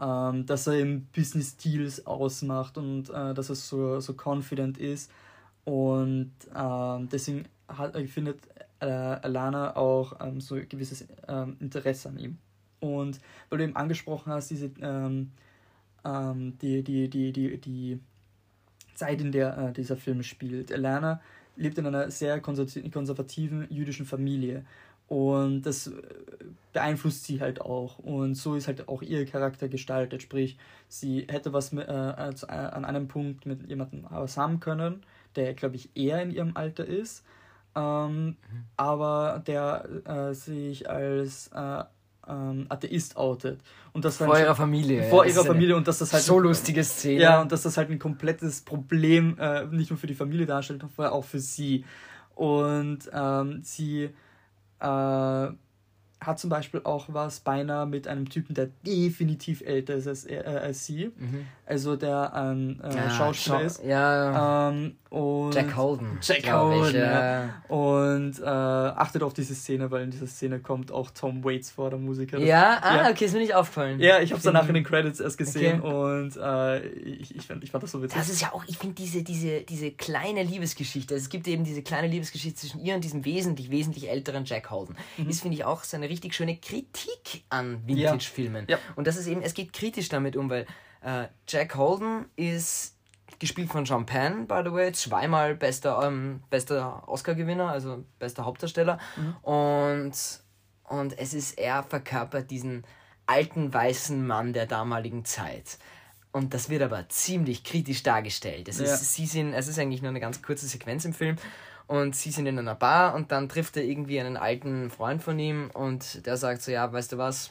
Ähm, dass er eben Business Deals ausmacht und äh, dass er so, so confident ist. Und ähm, deswegen hat, findet äh, Alana auch ähm, so ein gewisses ähm, Interesse an ihm. Und weil du eben angesprochen hast, diese ähm, ähm, die, die, die, die, die Zeit, in der äh, dieser Film spielt. Alana lebt in einer sehr konservativen jüdischen Familie. Und das äh, beeinflusst sie halt auch. Und so ist halt auch ihr Charakter gestaltet. Sprich, sie hätte was mit, äh, äh an einem Punkt mit jemandem was haben können, der, glaube ich, eher in ihrem Alter ist, ähm, mhm. aber der äh, sich als äh, ähm, Atheist outet. Und das vor ihrer Familie. Vor ja, ihrer Familie und dass das halt. So lustige Szene. Ja, und dass das halt ein komplettes Problem äh, nicht nur für die Familie darstellt, sondern auch für sie. Und ähm, sie äh, hat zum Beispiel auch was beinahe mit einem Typen, der definitiv älter ist als, äh, als sie. Mhm. Also der ein äh, ja, Schauspieler ist. Ja. Ähm, und Jack Holden. Jack Holden, ich, ja. Und äh, achtet auf diese Szene, weil in dieser Szene kommt auch Tom Waits vor, der Musiker. Ja, ah, ja. okay, ist mir nicht aufgefallen. Ja, ich habe es danach in den Credits erst gesehen okay. und äh, ich, ich, fand, ich fand das so witzig. Das ist ja auch, ich finde diese, diese, diese kleine Liebesgeschichte, also es gibt eben diese kleine Liebesgeschichte zwischen ihr und diesem wesentlich, wesentlich älteren Jack Holden. Mhm. Ist, finde ich, auch so eine richtig schöne Kritik an Vintage-Filmen. Ja. Und das ist eben, es geht kritisch damit um, weil äh, Jack Holden ist gespielt von Sean Penn, by the way, zweimal bester, ähm, bester Oscar-Gewinner, also bester Hauptdarsteller. Mhm. Und, und es ist, er verkörpert diesen alten weißen Mann der damaligen Zeit. Und das wird aber ziemlich kritisch dargestellt. Es, ja. ist, sie sind, es ist eigentlich nur eine ganz kurze Sequenz im Film. Und sie sind in einer Bar und dann trifft er irgendwie einen alten Freund von ihm und der sagt so, ja, weißt du was,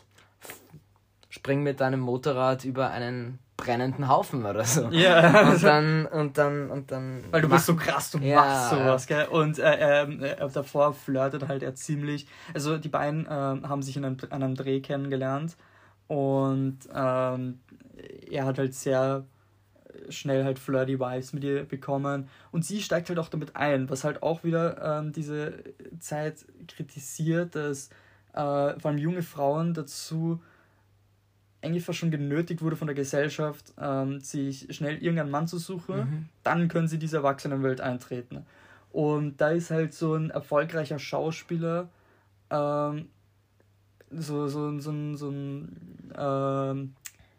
spring mit deinem Motorrad über einen brennenden Haufen oder so. Ja. Und dann, und dann, und dann. Weil du bist so krass, du ja. machst sowas, gell? Und äh, äh, davor flirtet halt er ziemlich. Also die beiden äh, haben sich in einem, an einem Dreh kennengelernt und ähm, er hat halt sehr schnell halt flirty Vibes mit ihr bekommen und sie steigt halt auch damit ein, was halt auch wieder ähm, diese Zeit kritisiert, dass äh, vor allem junge Frauen dazu eigentlich fast schon genötigt wurde von der Gesellschaft, ähm, sich schnell irgendeinen Mann zu suchen, mhm. dann können sie diese Erwachsenenwelt eintreten. Und da ist halt so ein erfolgreicher Schauspieler, ähm, so, so, so, so ein ähm,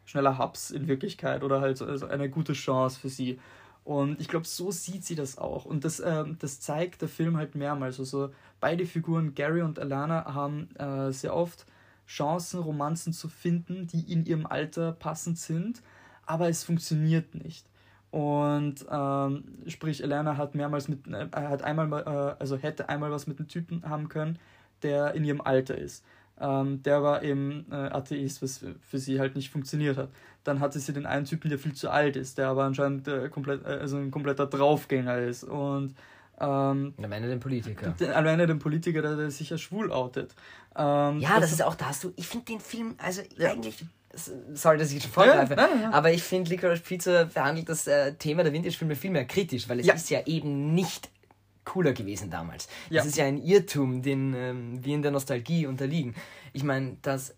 schneller Hubs in Wirklichkeit oder halt so, also eine gute Chance für sie. Und ich glaube, so sieht sie das auch. Und das, ähm, das zeigt der Film halt mehrmals. Also beide Figuren, Gary und Alana, haben äh, sehr oft Chancen, Romanzen zu finden, die in ihrem Alter passend sind, aber es funktioniert nicht. Und ähm, sprich, Elena hat mehrmals mit, äh, hat einmal, äh, also hätte einmal was mit einem Typen haben können, der in ihrem Alter ist. Ähm, der war eben äh, Atheist, was für sie halt nicht funktioniert hat. Dann hatte sie den einen Typen, der viel zu alt ist, der aber anscheinend äh, komplett, äh, also ein kompletter Draufgänger ist. Und ähm, am Ende den Politiker. Am Ende den Politiker, der, der sich ja schwul outet. Ähm, ja, das, das ist auch, da hast du, ich finde den Film, also ja. eigentlich, sorry, dass ich schon vorgreife, ja, ja, aber ich finde Licorice Pizza behandelt das äh, Thema der Vintage-Filme viel mehr kritisch, weil es ist ja eben nicht cooler gewesen damals. Das ist ja ein Irrtum, den ähm, wir in der Nostalgie unterliegen. Ich meine, dass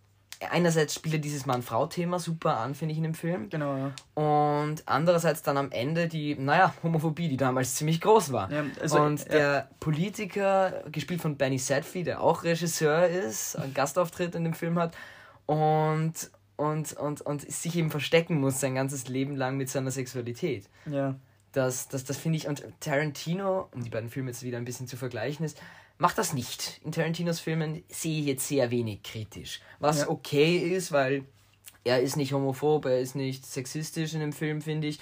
einerseits spielt er dieses Mann-Frau-Thema super an, finde ich, in dem Film. Genau, ja. Und andererseits dann am Ende die, naja, Homophobie, die damals ziemlich groß war. Ja, also, und ja. der Politiker, gespielt von Benny Sadfi, der auch Regisseur ist, einen Gastauftritt in dem Film hat und, und, und, und sich eben verstecken muss sein ganzes Leben lang mit seiner Sexualität. Ja. Das, das, das finde ich, und Tarantino, um die beiden Filme jetzt wieder ein bisschen zu vergleichen, ist, macht das nicht. In Tarantinos Filmen sehe ich jetzt sehr wenig kritisch. Was ja. okay ist, weil er ist nicht homophob, er ist nicht sexistisch in dem Film, finde ich.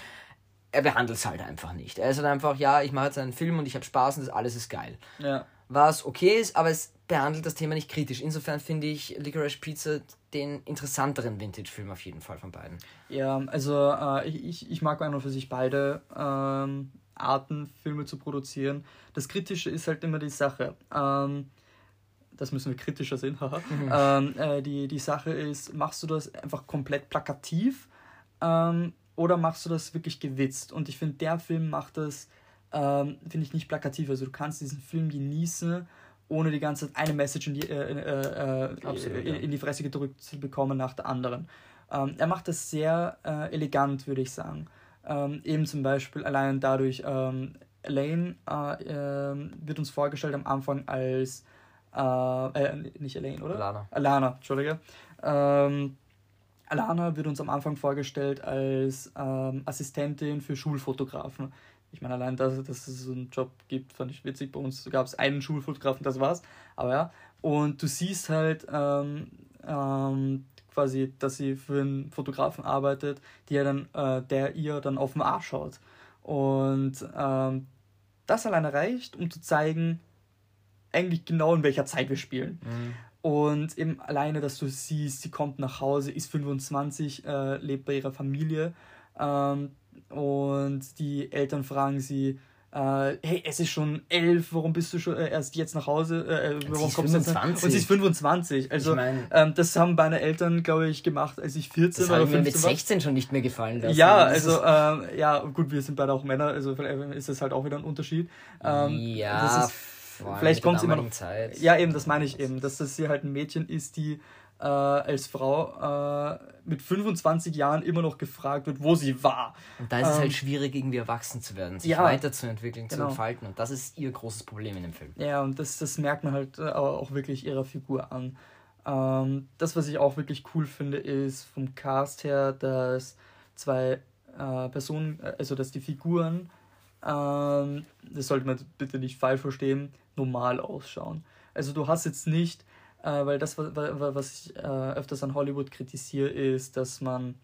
Er behandelt es halt einfach nicht. Er ist halt einfach, ja, ich mache jetzt einen Film und ich habe Spaß und das alles ist geil. Ja. Was okay ist, aber es behandelt das Thema nicht kritisch. Insofern finde ich Licorice Pizza den interessanteren Vintage-Film auf jeden Fall von beiden. Ja, also äh, ich, ich mag einfach für sich beide. Ähm, Arten, Filme zu produzieren. Das Kritische ist halt immer die Sache. Ähm, das müssen wir kritischer sehen. Mhm. Ähm, äh, die, die Sache ist, machst du das einfach komplett plakativ ähm, oder machst du das wirklich gewitzt? Und ich finde, der Film macht das, ähm, finde ich, nicht plakativ. Also du kannst diesen Film genießen, ohne die ganze Zeit eine Message in die, äh, äh, äh Absolut, in, in, die Fresse gedrückt zu bekommen nach der anderen. Ähm, er macht das sehr äh, elegant, würde ich sagen. Ähm, eben zum Beispiel allein dadurch, ähm, Elaine äh, ähm, wird uns vorgestellt am Anfang als, äh, nicht Elaine, oder? Alana. Alana, Entschuldige. Ähm, Alana wird uns am Anfang vorgestellt als ähm, Assistentin für Schulfotografen. Ich meine, allein, dass, dass es so einen Job gibt, fand ich witzig. Bei uns gab es einen Schulfotografen, das war's. Aber ja. Und du siehst halt ähm, ähm, quasi, dass sie für einen Fotografen arbeitet, der, dann, äh, der ihr dann auf den Arsch schaut. Und ähm, das alleine reicht, um zu zeigen, eigentlich genau in welcher Zeit wir spielen. Mhm. Und eben alleine, dass du siehst, sie kommt nach Hause, ist 25, äh, lebt bei ihrer Familie. Ähm, und die Eltern fragen sie, äh, hey, es ist schon elf, warum bist du schon äh, erst jetzt nach Hause? Äh, äh warum kommst 25. Du Und sie ist 25. Also, ich mein, ähm, das haben meine Eltern, glaube ich, gemacht, als ich 14 das oder 15 mir mit 16 war. schon nicht mehr gefallen lassen. Ja, also, ähm, ja, gut, wir sind beide auch Männer, also ist das halt auch wieder ein Unterschied. Ähm, ja, ist, vielleicht kommt es immer noch. Zeit. Ja, eben, das meine ich eben, dass das hier halt ein Mädchen ist, die äh, als Frau äh, mit 25 Jahren immer noch gefragt wird, wo sie war. Und da ist ähm, es halt schwierig, irgendwie erwachsen zu werden, sich ja, weiterzuentwickeln, genau. zu entfalten. Und das ist ihr großes Problem in dem Film. Ja, und das, das merkt man halt äh, auch wirklich ihrer Figur an. Ähm, das, was ich auch wirklich cool finde, ist vom Cast her, dass zwei äh, Personen, äh, also dass die Figuren, ähm, das sollte man bitte nicht falsch verstehen, normal ausschauen. Also du hast jetzt nicht äh, weil das, was ich äh, öfters an Hollywood kritisiere, ist, dass man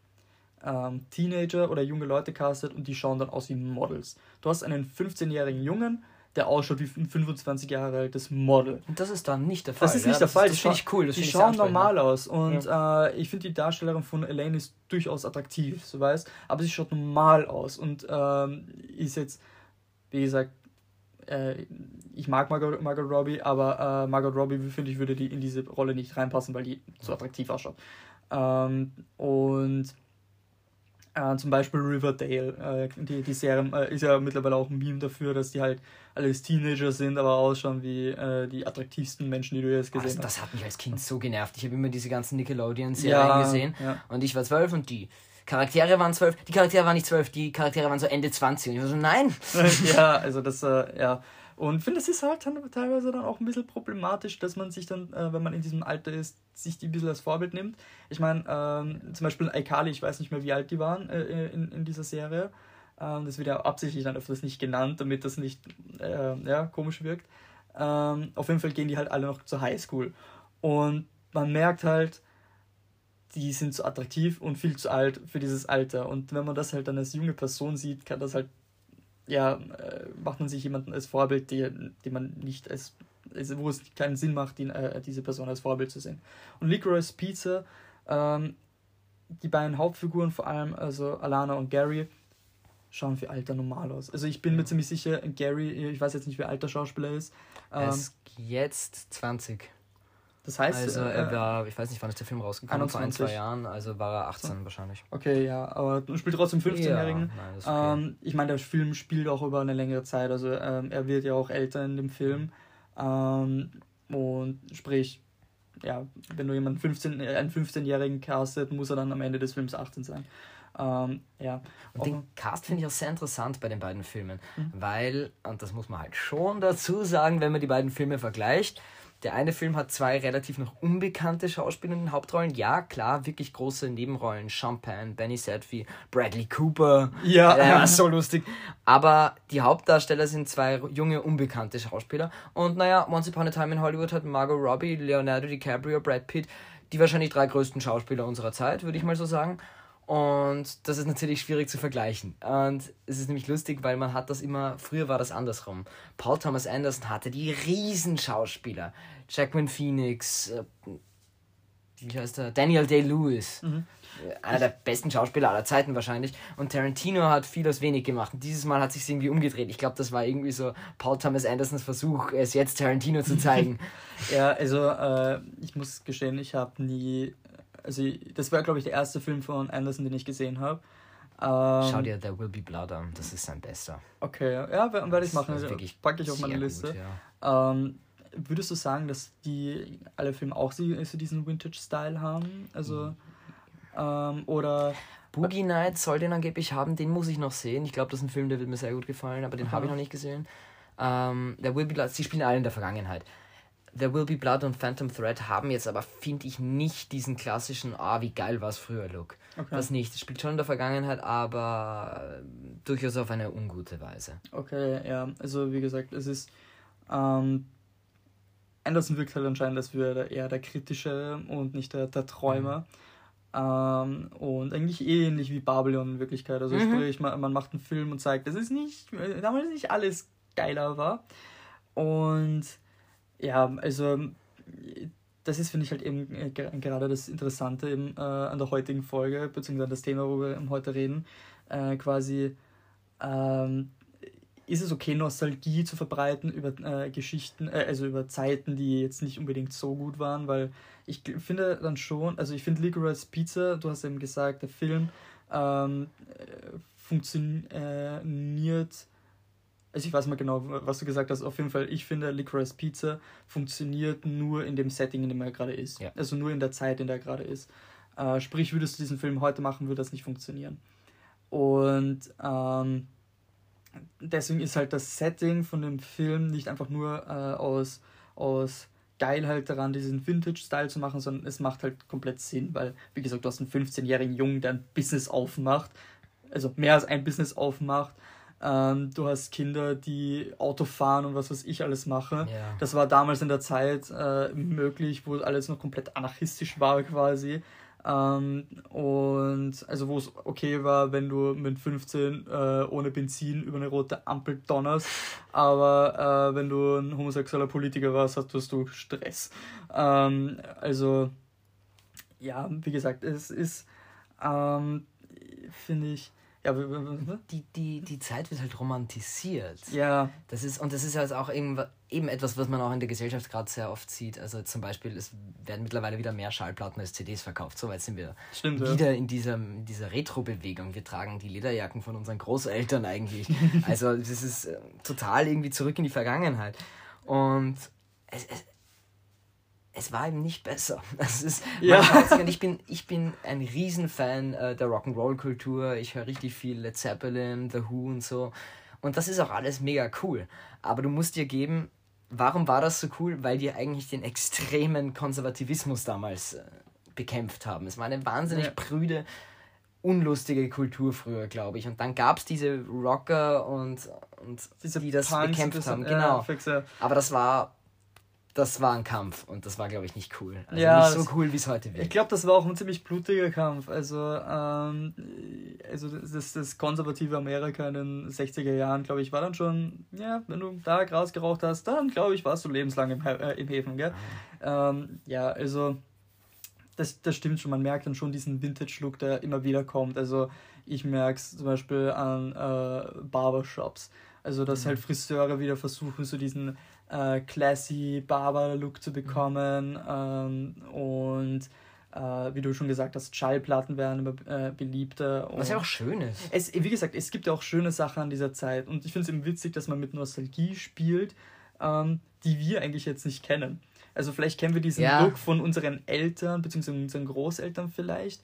ähm, Teenager oder junge Leute castet und die schauen dann aus wie Models. Du hast einen 15-jährigen Jungen, der ausschaut wie ein 25 Jahre altes Model. Und das ist dann nicht der Fall. Das ist nicht ja, der Fall. Das, das finde ich cool. Das die schauen normal aus. Und ja. äh, ich finde, die Darstellerin von Elaine ist durchaus attraktiv, so weißt Aber sie schaut normal aus und ähm, ist jetzt, wie gesagt, äh, ich mag Margot, Margot Robbie, aber äh, Margot Robbie, finde ich, würde die in diese Rolle nicht reinpassen, weil die zu attraktiv ausschaut. Ähm, und äh, zum Beispiel Riverdale, äh, die, die Serie äh, ist ja mittlerweile auch ein Meme dafür, dass die halt alles Teenager sind, aber ausschauen wie äh, die attraktivsten Menschen, die du jetzt gesehen also, hast. Das hat mich als Kind so genervt. Ich habe immer diese ganzen Nickelodeon-Serien ja, gesehen ja. und ich war zwölf und die Charaktere waren zwölf, die Charaktere waren nicht zwölf, die Charaktere waren so Ende 20 und ich war so, nein. ja, also das, äh, ja. Und finde, es ist halt dann teilweise dann auch ein bisschen problematisch, dass man sich dann, äh, wenn man in diesem Alter ist, sich die ein bisschen als Vorbild nimmt. Ich meine, ähm, zum Beispiel Aikali, ich weiß nicht mehr, wie alt die waren äh, in, in dieser Serie. Ähm, das wird ja absichtlich dann öfters nicht genannt, damit das nicht äh, ja, komisch wirkt. Ähm, auf jeden Fall gehen die halt alle noch zur Highschool. Und man merkt halt, die sind zu attraktiv und viel zu alt für dieses Alter. Und wenn man das halt dann als junge Person sieht, kann das halt, ja, äh, macht man sich jemanden als Vorbild, die man nicht als, also wo es keinen Sinn macht, die, äh, diese Person als Vorbild zu sehen. Und Licorice Pizza, ähm, die beiden Hauptfiguren vor allem, also Alana und Gary, schauen für Alter normal aus. Also ich bin mir ziemlich sicher, Gary, ich weiß jetzt nicht, wie alt der Schauspieler ist. Ähm, er ist jetzt 20. Das heißt, also er äh, war, ich weiß nicht, wann ist der Film rausgekommen, 21. vor ein, zwei Jahren, also war er 18 so. wahrscheinlich. Okay, ja, aber du spielst trotzdem 15-Jährigen. Ja, okay. ähm, ich meine, der Film spielt auch über eine längere Zeit, also ähm, er wird ja auch älter in dem Film. Ähm, und sprich, ja, wenn du jemanden 15, äh, einen 15-Jährigen castet, muss er dann am Ende des Films 18 sein. Ähm, ja. Und den Cast finde ich auch sehr interessant bei den beiden Filmen, mhm. weil, und das muss man halt schon dazu sagen, wenn man die beiden Filme vergleicht, der eine Film hat zwei relativ noch unbekannte Schauspieler in den Hauptrollen. Ja, klar, wirklich große Nebenrollen. Champagne, Benny Sedfy, Bradley Cooper. Ja. Der war so lustig. Aber die Hauptdarsteller sind zwei junge, unbekannte Schauspieler. Und naja, Once Upon a Time in Hollywood hat Margot Robbie, Leonardo DiCaprio, Brad Pitt, die wahrscheinlich drei größten Schauspieler unserer Zeit, würde ich mal so sagen. Und das ist natürlich schwierig zu vergleichen. Und es ist nämlich lustig, weil man hat das immer, früher war das andersrum. Paul Thomas Anderson hatte die Riesenschauspieler. Jacqueline Phoenix, äh, wie heißt der? Daniel Day-Lewis. Mhm. Einer der besten Schauspieler aller Zeiten wahrscheinlich. Und Tarantino hat viel aus wenig gemacht. Und dieses Mal hat sich irgendwie umgedreht. Ich glaube, das war irgendwie so Paul Thomas Andersons Versuch, es jetzt Tarantino zu zeigen. ja, also äh, ich muss gestehen, ich habe nie. Also, das war, glaube ich, der erste Film von Anderson, den ich gesehen habe. Ähm, Schau dir There Will Be Blood an, das ist sein bester. Okay, ja, werde ich machen. Packe ich auf meine Liste. Gut, ja. ähm, würdest du sagen, dass die alle Filme auch so diesen Vintage-Style haben? Also, mhm. ähm, oder. Boogie Nights soll den angeblich haben, den muss ich noch sehen. Ich glaube, das ist ein Film, der wird mir sehr gut gefallen, aber den habe ich noch nicht gesehen. Ähm, There Will Be Blood, sie spielen alle in der Vergangenheit. There Will Be Blood und Phantom Thread haben jetzt aber, finde ich, nicht diesen klassischen, ah, wie geil war es früher Look. Okay. Das nicht. Es spielt schon in der Vergangenheit, aber durchaus auf eine ungute Weise. Okay, ja. Also, wie gesagt, es ist. Ähm, Anderson wirkt halt anscheinend als wäre eher der kritische und nicht der, der Träumer. Mhm. Ähm, und eigentlich ähnlich wie Babylon in Wirklichkeit. Also, mhm. sprich, man, man macht einen Film und zeigt, dass es nicht, damals nicht alles geiler war. Und ja, also das ist, finde ich, halt eben äh, gerade das Interessante eben, äh, an der heutigen Folge, beziehungsweise das Thema, worüber wir heute reden. Äh, quasi, ähm, ist es okay, Nostalgie zu verbreiten über äh, Geschichten, äh, also über Zeiten, die jetzt nicht unbedingt so gut waren, weil ich finde dann schon, also ich finde Licorice Pizza, du hast eben gesagt, der Film ähm, äh, funktioniert also ich weiß mal genau, was du gesagt hast. Auf jeden Fall, ich finde, Licorice Pizza funktioniert nur in dem Setting, in dem er gerade ist. Ja. Also nur in der Zeit, in der er gerade ist. Äh, sprich, würdest du diesen Film heute machen, würde das nicht funktionieren. Und ähm, deswegen ist halt das Setting von dem Film nicht einfach nur äh, aus, aus Geilheit daran, diesen Vintage-Style zu machen, sondern es macht halt komplett Sinn, weil, wie gesagt, du hast einen 15-jährigen Jungen, der ein Business aufmacht, also mehr als ein Business aufmacht ähm, du hast Kinder, die Auto fahren und was weiß ich alles machen. Ja. Das war damals in der Zeit äh, möglich, wo alles noch komplett anarchistisch war quasi. Ähm, und also wo es okay war, wenn du mit 15 äh, ohne Benzin über eine rote Ampel donnerst, aber äh, wenn du ein homosexueller Politiker warst, hattest du Stress. Ähm, also ja, wie gesagt, es ist, ähm, finde ich, ja, die, die, die Zeit wird halt romantisiert. Ja. Das ist, und das ist halt auch eben, eben etwas, was man auch in der Gesellschaft gerade sehr oft sieht. Also zum Beispiel, es werden mittlerweile wieder mehr Schallplatten als CDs verkauft. Soweit sind wir Stimmt, wieder ja. in dieser, in dieser Retro-Bewegung. Wir tragen die Lederjacken von unseren Großeltern eigentlich. also das ist äh, total irgendwie zurück in die Vergangenheit. Und es, es, es war eben nicht besser. Das ist, ja. ich, bin, ich bin ein Riesenfan äh, der Rock'n'Roll-Kultur. Ich höre richtig viel Led Zeppelin, The Who und so. Und das ist auch alles mega cool. Aber du musst dir geben, warum war das so cool? Weil die eigentlich den extremen Konservativismus damals äh, bekämpft haben. Es war eine wahnsinnig ja. prüde, unlustige Kultur früher, glaube ich. Und dann gab es diese Rocker und, und diese die das Punks, bekämpft haben. Genau. Ja, Aber das war das war ein Kampf und das war, glaube ich, nicht cool. Also ja, nicht so cool, wie es heute wird. Ich glaube, das war auch ein ziemlich blutiger Kampf. Also, ähm, also das, das konservative Amerika in den 60er Jahren, glaube ich, war dann schon, ja, wenn du da Gras geraucht hast, dann, glaube ich, warst du lebenslang im, äh, im Häfen, gell? Ah. Ähm, ja, also, das, das stimmt schon. Man merkt dann schon diesen Vintage-Look, der immer wieder kommt. Also, ich merke es zum Beispiel an äh, Barbershops. Also, dass mhm. halt Friseure wieder versuchen, so diesen äh, classy Barber-Look zu bekommen ähm, und äh, wie du schon gesagt hast, Schallplatten werden immer äh, beliebter. Was ja auch schön ist. Es, wie gesagt, es gibt ja auch schöne Sachen an dieser Zeit und ich finde es eben witzig, dass man mit Nostalgie spielt, ähm, die wir eigentlich jetzt nicht kennen. Also vielleicht kennen wir diesen ja. Look von unseren Eltern bzw. unseren Großeltern vielleicht,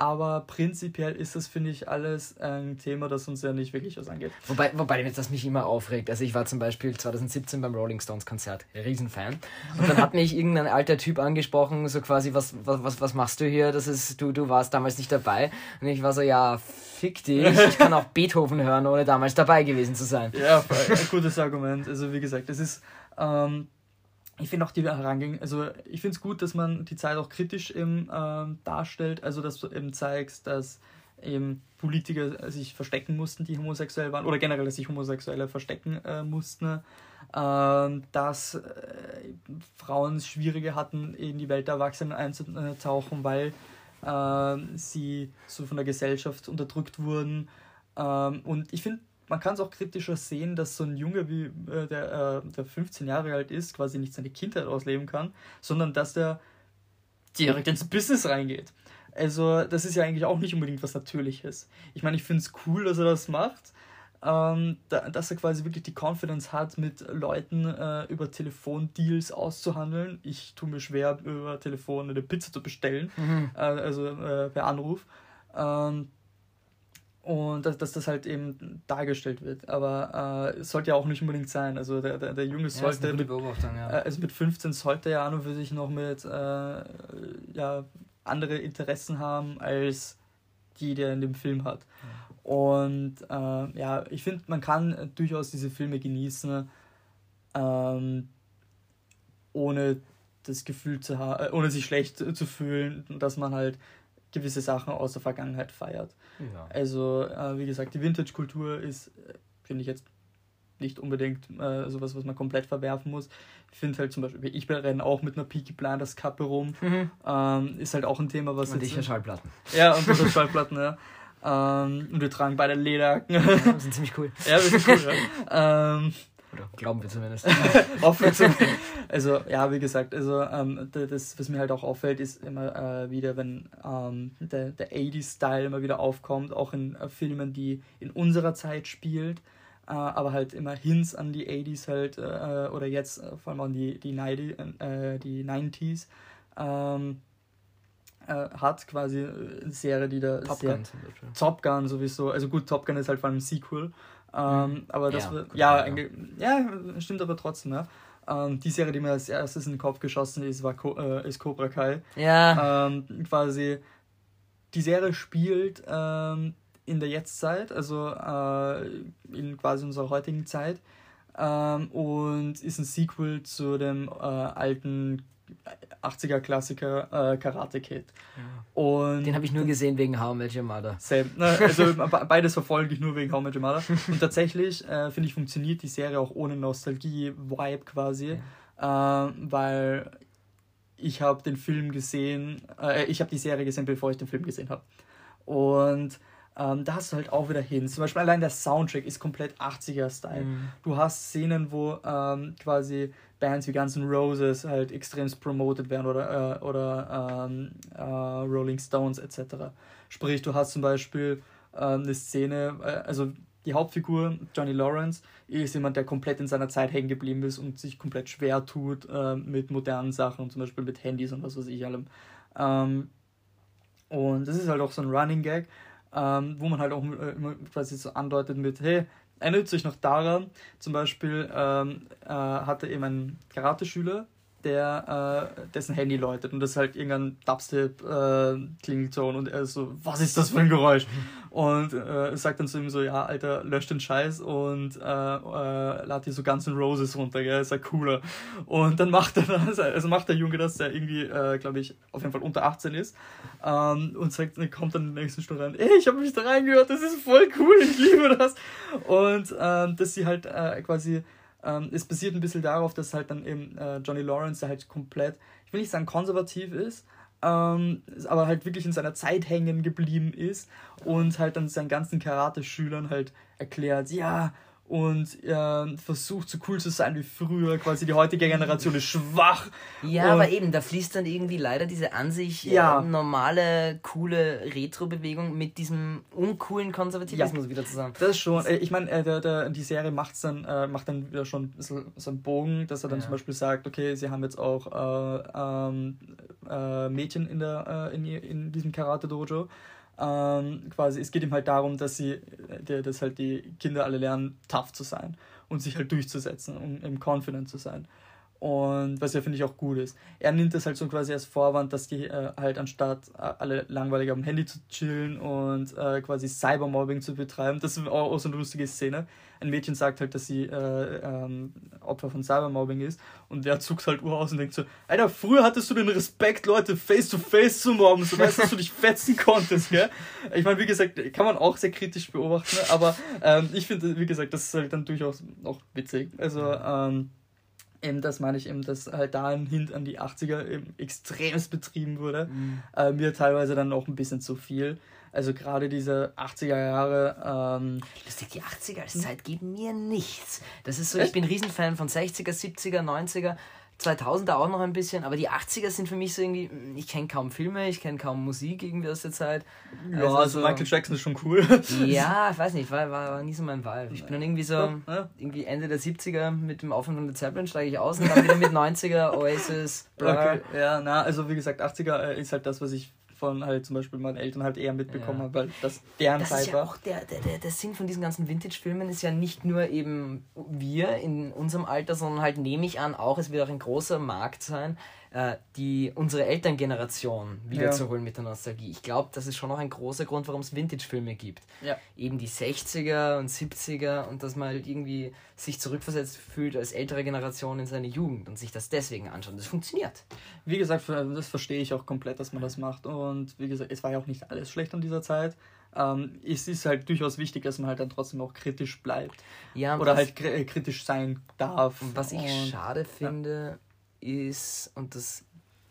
aber prinzipiell ist das, finde ich, alles ein Thema, das uns ja nicht wirklich was angeht. Wobei, wobei das mich immer aufregt. Also ich war zum Beispiel 2017 beim Rolling Stones Konzert, Riesenfan. Und dann hat mich irgendein alter Typ angesprochen, so quasi, was, was, was, was machst du hier? Das ist, du, du warst damals nicht dabei. Und ich war so, ja, fick dich, ich kann auch Beethoven hören, ohne damals dabei gewesen zu sein. Ja, ein gutes Argument. Also wie gesagt, es ist... Ähm, ich finde auch die Herangehensweise, also ich finde es gut, dass man die Zeit auch kritisch eben, ähm, darstellt, also dass du eben zeigst, dass eben Politiker sich verstecken mussten, die homosexuell waren, oder generell, dass sich Homosexuelle verstecken äh, mussten, äh, dass äh, Frauen es schwieriger hatten, in die Welt der Erwachsenen einzutauchen, weil äh, sie so von der Gesellschaft unterdrückt wurden. Ähm, und ich finde, man kann es auch kritischer sehen, dass so ein Junge, wie äh, der, äh, der 15 Jahre alt ist, quasi nicht seine Kindheit ausleben kann, sondern dass der direkt ins Business reingeht. Also, das ist ja eigentlich auch nicht unbedingt was Natürliches. Ich meine, ich finde es cool, dass er das macht. Ähm, da, dass er quasi wirklich die Confidence hat, mit Leuten äh, über Telefondeals auszuhandeln. Ich tue mir schwer, über Telefon eine Pizza zu bestellen, mhm. äh, also äh, per Anruf. Ähm, und dass, dass das halt eben dargestellt wird. Aber äh, es sollte ja auch nicht unbedingt sein. Also der, der, der Junge sollte. Ja, mit, ja. Äh, also mit 15 sollte er an und für sich noch mit äh, ja, andere Interessen haben als die, die er in dem Film hat. Ja. Und äh, ja, ich finde, man kann durchaus diese Filme genießen, ähm, ohne das Gefühl zu haben, äh, ohne sich schlecht zu fühlen, dass man halt gewisse Sachen aus der Vergangenheit feiert. Ja. Also, äh, wie gesagt, die Vintage-Kultur ist, äh, finde ich jetzt nicht unbedingt äh, sowas, was man komplett verwerfen muss. Ich finde halt zum Beispiel, ich renne auch mit einer Peaky Blinders Kappe rum. Mhm. Ähm, ist halt auch ein Thema, was. Und ich Schallplatten. Ja, und für Schallplatten, ja. Ähm, und wir tragen beide Lederjacken. Ja, wir sind ziemlich cool. ja, wir sind cool, ja. ähm, oder glauben wir zumindest. also, ja, wie gesagt, also ähm, das, was mir halt auch auffällt, ist immer äh, wieder, wenn ähm, der, der 80s-Style immer wieder aufkommt, auch in äh, Filmen, die in unserer Zeit spielt, äh, aber halt immer Hints an die 80s halt, äh, oder jetzt äh, vor allem an die, die, 90, äh, die 90s. Ähm, hat quasi eine Serie, die da Top Gun zum Beispiel. Top Gun sowieso, also gut, Top Gun ist halt vor allem ein Sequel, ähm, mhm. aber das ja, war, ja, ja, ja, stimmt aber trotzdem, ja. Ähm, die Serie, die mir als erstes in den Kopf geschossen ist, war Co äh, ist Cobra Kai. Ja. Ähm, quasi, die Serie spielt ähm, in der Jetztzeit, also äh, in quasi unserer heutigen Zeit. Ähm, und ist ein Sequel zu dem äh, alten 80er Klassiker äh, Karate Kid. Und Den habe ich nur gesehen wegen How I Met Your Mother. Same. Ne, also beides verfolge ich nur wegen How I Met Your Mother. Und tatsächlich äh, finde ich funktioniert die Serie auch ohne Nostalgie-Vibe quasi, ja. äh, weil ich habe den Film gesehen, äh, ich habe die Serie gesehen, bevor ich den Film gesehen habe. Und ähm, da hast du halt auch wieder hin. Zum Beispiel allein der Soundtrack ist komplett 80er-Style. Mhm. Du hast Szenen, wo ähm, quasi Bands wie Guns N' Roses halt extremst promoted werden oder, äh, oder ähm, äh, Rolling Stones etc. Sprich, du hast zum Beispiel äh, eine Szene, äh, also die Hauptfigur, Johnny Lawrence, ist jemand, der komplett in seiner Zeit hängen geblieben ist und sich komplett schwer tut äh, mit modernen Sachen, zum Beispiel mit Handys und was weiß ich allem. Ähm, und das ist halt auch so ein Running Gag, ähm, wo man halt auch äh, immer quasi so andeutet mit, hey, erinnert sich noch daran, zum Beispiel ähm, äh, hatte eben ein Karateschüler, der äh, dessen Handy läutet und das ist halt irgendein Dubstep äh, und er ist so, was ist das für ein Geräusch? Und äh, sagt dann zu ihm so, ja, Alter, lösch den Scheiß und äh, äh, lad dir so ganzen Roses runter, gell, ist ja cooler. Und dann macht er das, also macht der Junge das, der irgendwie, äh, glaube ich, auf jeden Fall unter 18 ist ähm, und sagt, kommt dann in der nächsten Stunde rein, ey, ich habe mich da reingehört, das ist voll cool, ich liebe das. Und ähm, dass sie halt äh, quasi ähm, es basiert ein bisschen darauf, dass halt dann eben äh, Johnny Lawrence, halt komplett, ich will nicht sagen konservativ ist, ähm, aber halt wirklich in seiner Zeit hängen geblieben ist und halt dann seinen ganzen Karate-Schülern halt erklärt, ja, und äh, versucht so cool zu sein wie früher. Quasi die heutige Generation ist schwach. Ja, aber eben, da fließt dann irgendwie leider diese an sich ja. äh, normale, coole Retro-Bewegung mit diesem uncoolen Konservativismus ja. wieder zusammen. Das schon. Äh, ich meine, äh, der, der, die Serie macht's dann, äh, macht dann wieder schon so, so einen Bogen, dass er dann ja. zum Beispiel sagt, okay, sie haben jetzt auch äh, ähm, äh, Mädchen in, der, in, in diesem Karate-Dojo. Ähm, quasi, es geht ihm halt darum, dass sie, dass halt die Kinder alle lernen, tough zu sein und sich halt durchzusetzen und um, confident zu sein. Und was ja, finde ich, auch gut ist. Er nimmt das halt so quasi als Vorwand, dass die äh, halt anstatt äh, alle langweilig am Handy zu chillen und äh, quasi Cybermobbing zu betreiben, das ist auch, so eine lustige Szene. Ein Mädchen sagt halt, dass sie äh, ähm, Opfer von Cybermobbing ist und der zuckt halt Uhr aus und denkt so, Alter, früher hattest du den Respekt, Leute face to face zu mobben, so weißt, dass du dich fetzen konntest, gell? Ich meine, wie gesagt, kann man auch sehr kritisch beobachten, aber ähm, ich finde, wie gesagt, das ist halt dann durchaus auch witzig. Also, ähm, eben das meine ich eben, dass halt da ein Hint an die 80er eben extremst betrieben wurde. Mhm. Äh, mir teilweise dann auch ein bisschen zu viel. Also gerade diese 80er Jahre. Ähm, Lustig, die 80er als Zeit geben mir nichts. Das ist so, ich bin Riesenfan von 60er, 70er, 90er. 2000er auch noch ein bisschen, aber die 80er sind für mich so irgendwie, hm, ich kenne kaum Filme, ich kenne kaum Musik irgendwie aus der Zeit. Ja, also, also Michael Jackson ist schon cool. ja, ich weiß nicht, war, war, war nie so mein Vibe. Ich bin dann irgendwie so, irgendwie Ende der 70er mit dem Aufwand von der Zeppelin steige ich aus und dann wieder mit 90er, Oasis, Blur. Okay, ja, na, also wie gesagt, 80er ist halt das, was ich von halt zum Beispiel meinen Eltern halt eher mitbekommen ja. habe, weil das deren das Zeit ja war. Auch der, der, der, der Sinn von diesen ganzen Vintage-Filmen ist ja nicht nur eben wir in unserem Alter, sondern halt nehme ich an, auch es wird auch ein großer Markt sein, äh, die unsere Elterngeneration wiederzuholen ja. mit der Nostalgie. Ich glaube, das ist schon noch ein großer Grund, warum es Vintage-Filme gibt. Ja. Eben die 60er und 70er und dass man halt irgendwie sich zurückversetzt fühlt als ältere Generation in seine Jugend und sich das deswegen anschaut. Das funktioniert. Wie gesagt, das verstehe ich auch komplett, dass man das macht. Und wie gesagt, es war ja auch nicht alles schlecht an dieser Zeit. Ähm, es ist halt durchaus wichtig, dass man halt dann trotzdem auch kritisch bleibt. Ja, oder halt kritisch sein darf. Was ich und, schade finde, ist, und das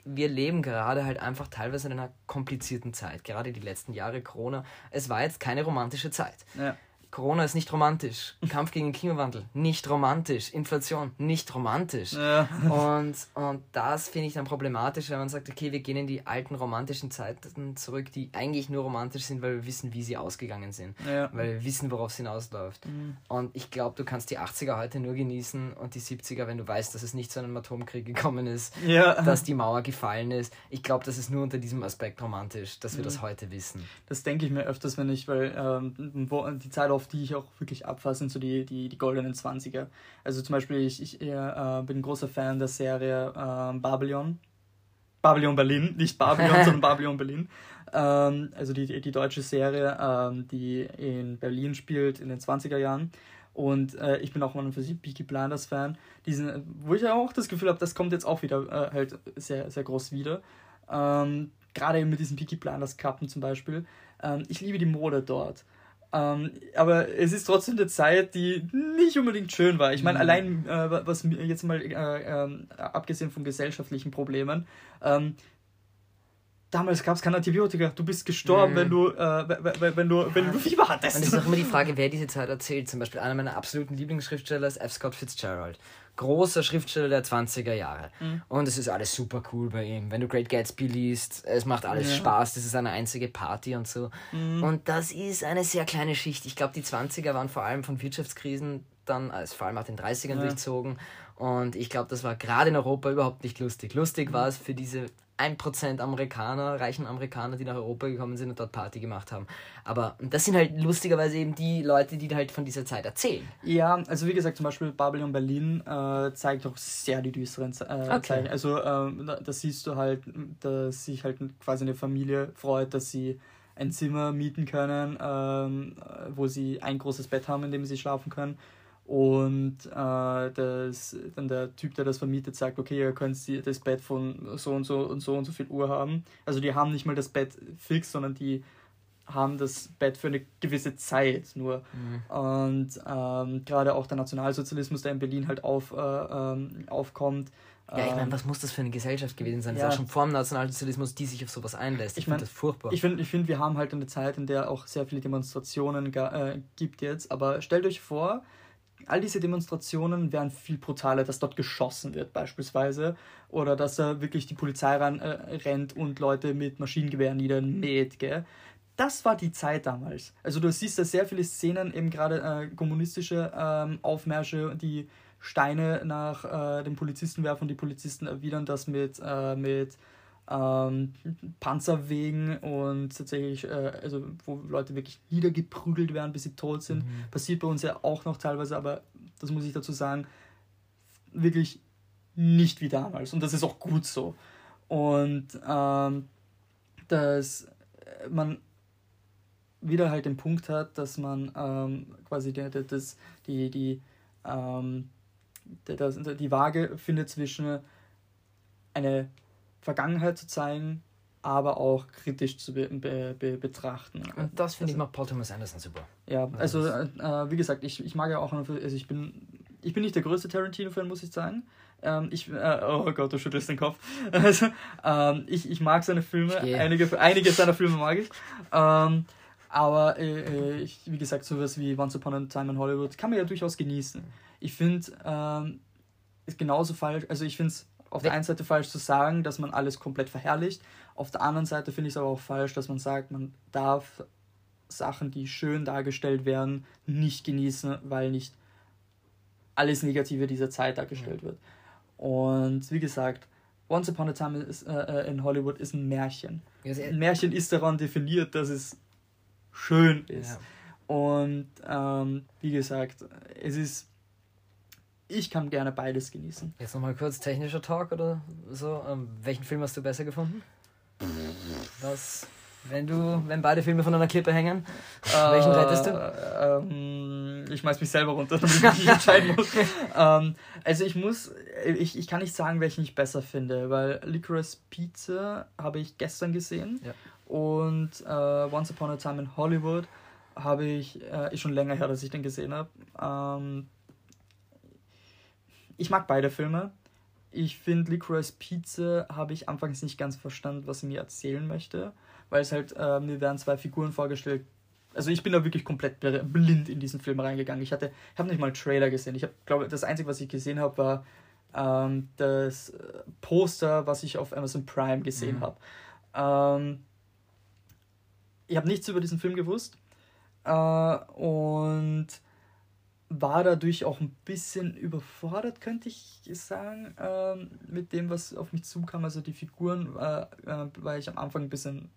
wir leben gerade halt einfach teilweise in einer komplizierten Zeit. Gerade die letzten Jahre Corona. Es war jetzt keine romantische Zeit. Ja. Corona ist nicht romantisch. Kampf gegen den Klimawandel, nicht romantisch. Inflation, nicht romantisch. Ja. Und, und das finde ich dann problematisch, wenn man sagt, okay, wir gehen in die alten romantischen Zeiten zurück, die eigentlich nur romantisch sind, weil wir wissen, wie sie ausgegangen sind. Ja. Weil wir wissen, worauf es hinausläuft. Mhm. Und ich glaube, du kannst die 80er heute nur genießen und die 70er, wenn du weißt, dass es nicht zu einem Atomkrieg gekommen ist, ja. dass die Mauer gefallen ist. Ich glaube, das ist nur unter diesem Aspekt romantisch, dass wir mhm. das heute wissen. Das denke ich mir öfters, wenn ich, weil ähm, die Zeit auf die ich auch wirklich abfasse, sind so die, die, die goldenen 20er. Also zum Beispiel, ich, ich äh, bin ein großer Fan der Serie äh, Babylon. Babylon Berlin, nicht Babylon, sondern Babylon Berlin. Ähm, also die, die deutsche Serie, ähm, die in Berlin spielt in den 20er Jahren. Und äh, ich bin auch mal für sie Peaky Blinders Fan. Diesen, wo ich auch das Gefühl habe, das kommt jetzt auch wieder äh, halt sehr, sehr groß wieder. Ähm, Gerade mit diesen Peaky Blinders Kappen zum Beispiel. Ähm, ich liebe die Mode dort. Ähm, aber es ist trotzdem eine Zeit, die nicht unbedingt schön war. Ich meine, mhm. allein, äh, was jetzt mal äh, äh, abgesehen von gesellschaftlichen Problemen, ähm, damals gab es kein Antibiotika. Du bist gestorben, mhm. wenn du, äh, wenn du, wenn du Fieber hattest. Und es ist auch immer die Frage, wer diese Zeit erzählt. Zum Beispiel einer meiner absoluten Lieblingsschriftsteller ist F. Scott Fitzgerald großer Schriftsteller der 20er Jahre. Mhm. Und es ist alles super cool bei ihm. Wenn du Great Gatsby liest, es macht alles ja. Spaß, das ist eine einzige Party und so. Mhm. Und das ist eine sehr kleine Schicht. Ich glaube, die 20er waren vor allem von Wirtschaftskrisen dann, als vor allem auch den 30ern ja. durchzogen. Und ich glaube, das war gerade in Europa überhaupt nicht lustig. Lustig mhm. war es für diese 1% Amerikaner, reichen Amerikaner, die nach Europa gekommen sind und dort Party gemacht haben. Aber das sind halt lustigerweise eben die Leute, die halt von dieser Zeit erzählen. Ja, also wie gesagt, zum Beispiel Babylon Berlin äh, zeigt auch sehr die düsteren äh, okay. Zeichen. Also ähm, da, da, siehst du halt, dass sich halt quasi eine Familie freut, dass sie ein Zimmer mieten können, ähm, wo sie ein großes Bett haben, in dem sie schlafen können und äh, das, dann der Typ, der das vermietet, sagt, okay, ihr könnt das Bett von so und so und so und so viel Uhr haben. Also die haben nicht mal das Bett fix, sondern die haben das Bett für eine gewisse Zeit nur. Mhm. Und ähm, gerade auch der Nationalsozialismus, der in Berlin halt auf, äh, ähm, aufkommt. Ja, ich meine, ähm, was muss das für eine Gesellschaft gewesen sein? Ja. Das ist auch schon vor dem Nationalsozialismus, die sich auf sowas einlässt. Ich, ich finde das furchtbar. Ich finde, ich find, wir haben halt eine Zeit, in der auch sehr viele Demonstrationen äh, gibt jetzt. Aber stellt euch vor, all diese Demonstrationen wären viel brutaler, dass dort geschossen wird beispielsweise oder dass da wirklich die Polizei ran, äh, und Leute mit Maschinengewehren niedermäht, gell? Das war die Zeit damals. Also du siehst da sehr viele Szenen, eben gerade äh, kommunistische ähm, Aufmärsche, die Steine nach äh, den Polizisten werfen und die Polizisten erwidern das mit, äh, mit ähm, Panzerwegen und tatsächlich, äh, also wo Leute wirklich niedergeprügelt werden, bis sie tot sind. Mhm. Passiert bei uns ja auch noch teilweise, aber das muss ich dazu sagen, wirklich nicht wie damals. Und das ist auch gut so. Und ähm, dass man wieder halt den Punkt hat, dass man ähm, quasi die, das, die, die, ähm, das, die Waage findet zwischen eine Vergangenheit zu zeigen, aber auch kritisch zu be be be betrachten. Und das finde also, ich macht Paul Thomas Anderson super. Ja, also äh, äh, wie gesagt, ich, ich mag ja auch, also ich bin, ich bin nicht der größte Tarantino-Fan, muss ich sagen. Ähm, ich, äh, oh Gott, du schüttelst den Kopf. Also, ähm, ich, ich mag seine Filme, einige, einige seiner Filme mag ich. Ähm, aber äh, äh, ich, wie gesagt, sowas wie Once Upon a Time in Hollywood kann man ja durchaus genießen. Ich finde, ähm, ist genauso falsch, also ich finde es auf der einen Seite falsch zu sagen, dass man alles komplett verherrlicht. Auf der anderen Seite finde ich es aber auch falsch, dass man sagt, man darf Sachen, die schön dargestellt werden, nicht genießen, weil nicht alles Negative dieser Zeit dargestellt wird. Und wie gesagt, Once Upon a Time äh, äh, in Hollywood ist ein Märchen. ein Märchen ist daran definiert, dass es schön ist. Ja. Und ähm, wie gesagt, es ist. Ich kann gerne beides genießen. Jetzt nochmal kurz technischer Talk oder so. Ähm, welchen Film hast du besser gefunden? Was wenn du, wenn beide Filme von einer Klippe hängen, äh, welchen rettest du? Ähm, ich schmeiß mich selber runter, damit ich mich entscheiden muss. ähm, also ich muss, ich, ich kann nicht sagen, welchen ich besser finde, weil Licorice Pizza habe ich gestern gesehen ja. und äh, Once Upon a Time in Hollywood habe ich, äh, ist schon länger her, dass ich den gesehen habe. Ähm, ich mag beide Filme. Ich finde Licorice Pizza habe ich anfangs nicht ganz verstanden, was sie mir erzählen möchte weil es halt, äh, mir werden zwei Figuren vorgestellt. Also ich bin da wirklich komplett blind in diesen Film reingegangen. Ich hatte, ich habe nicht mal einen Trailer gesehen. Ich habe, glaube, das Einzige, was ich gesehen habe, war ähm, das Poster, was ich auf Amazon Prime gesehen mhm. habe. Ähm, ich habe nichts über diesen Film gewusst äh, und war dadurch auch ein bisschen überfordert, könnte ich sagen, ähm, mit dem, was auf mich zukam. Also die Figuren äh, äh, war ich am Anfang ein bisschen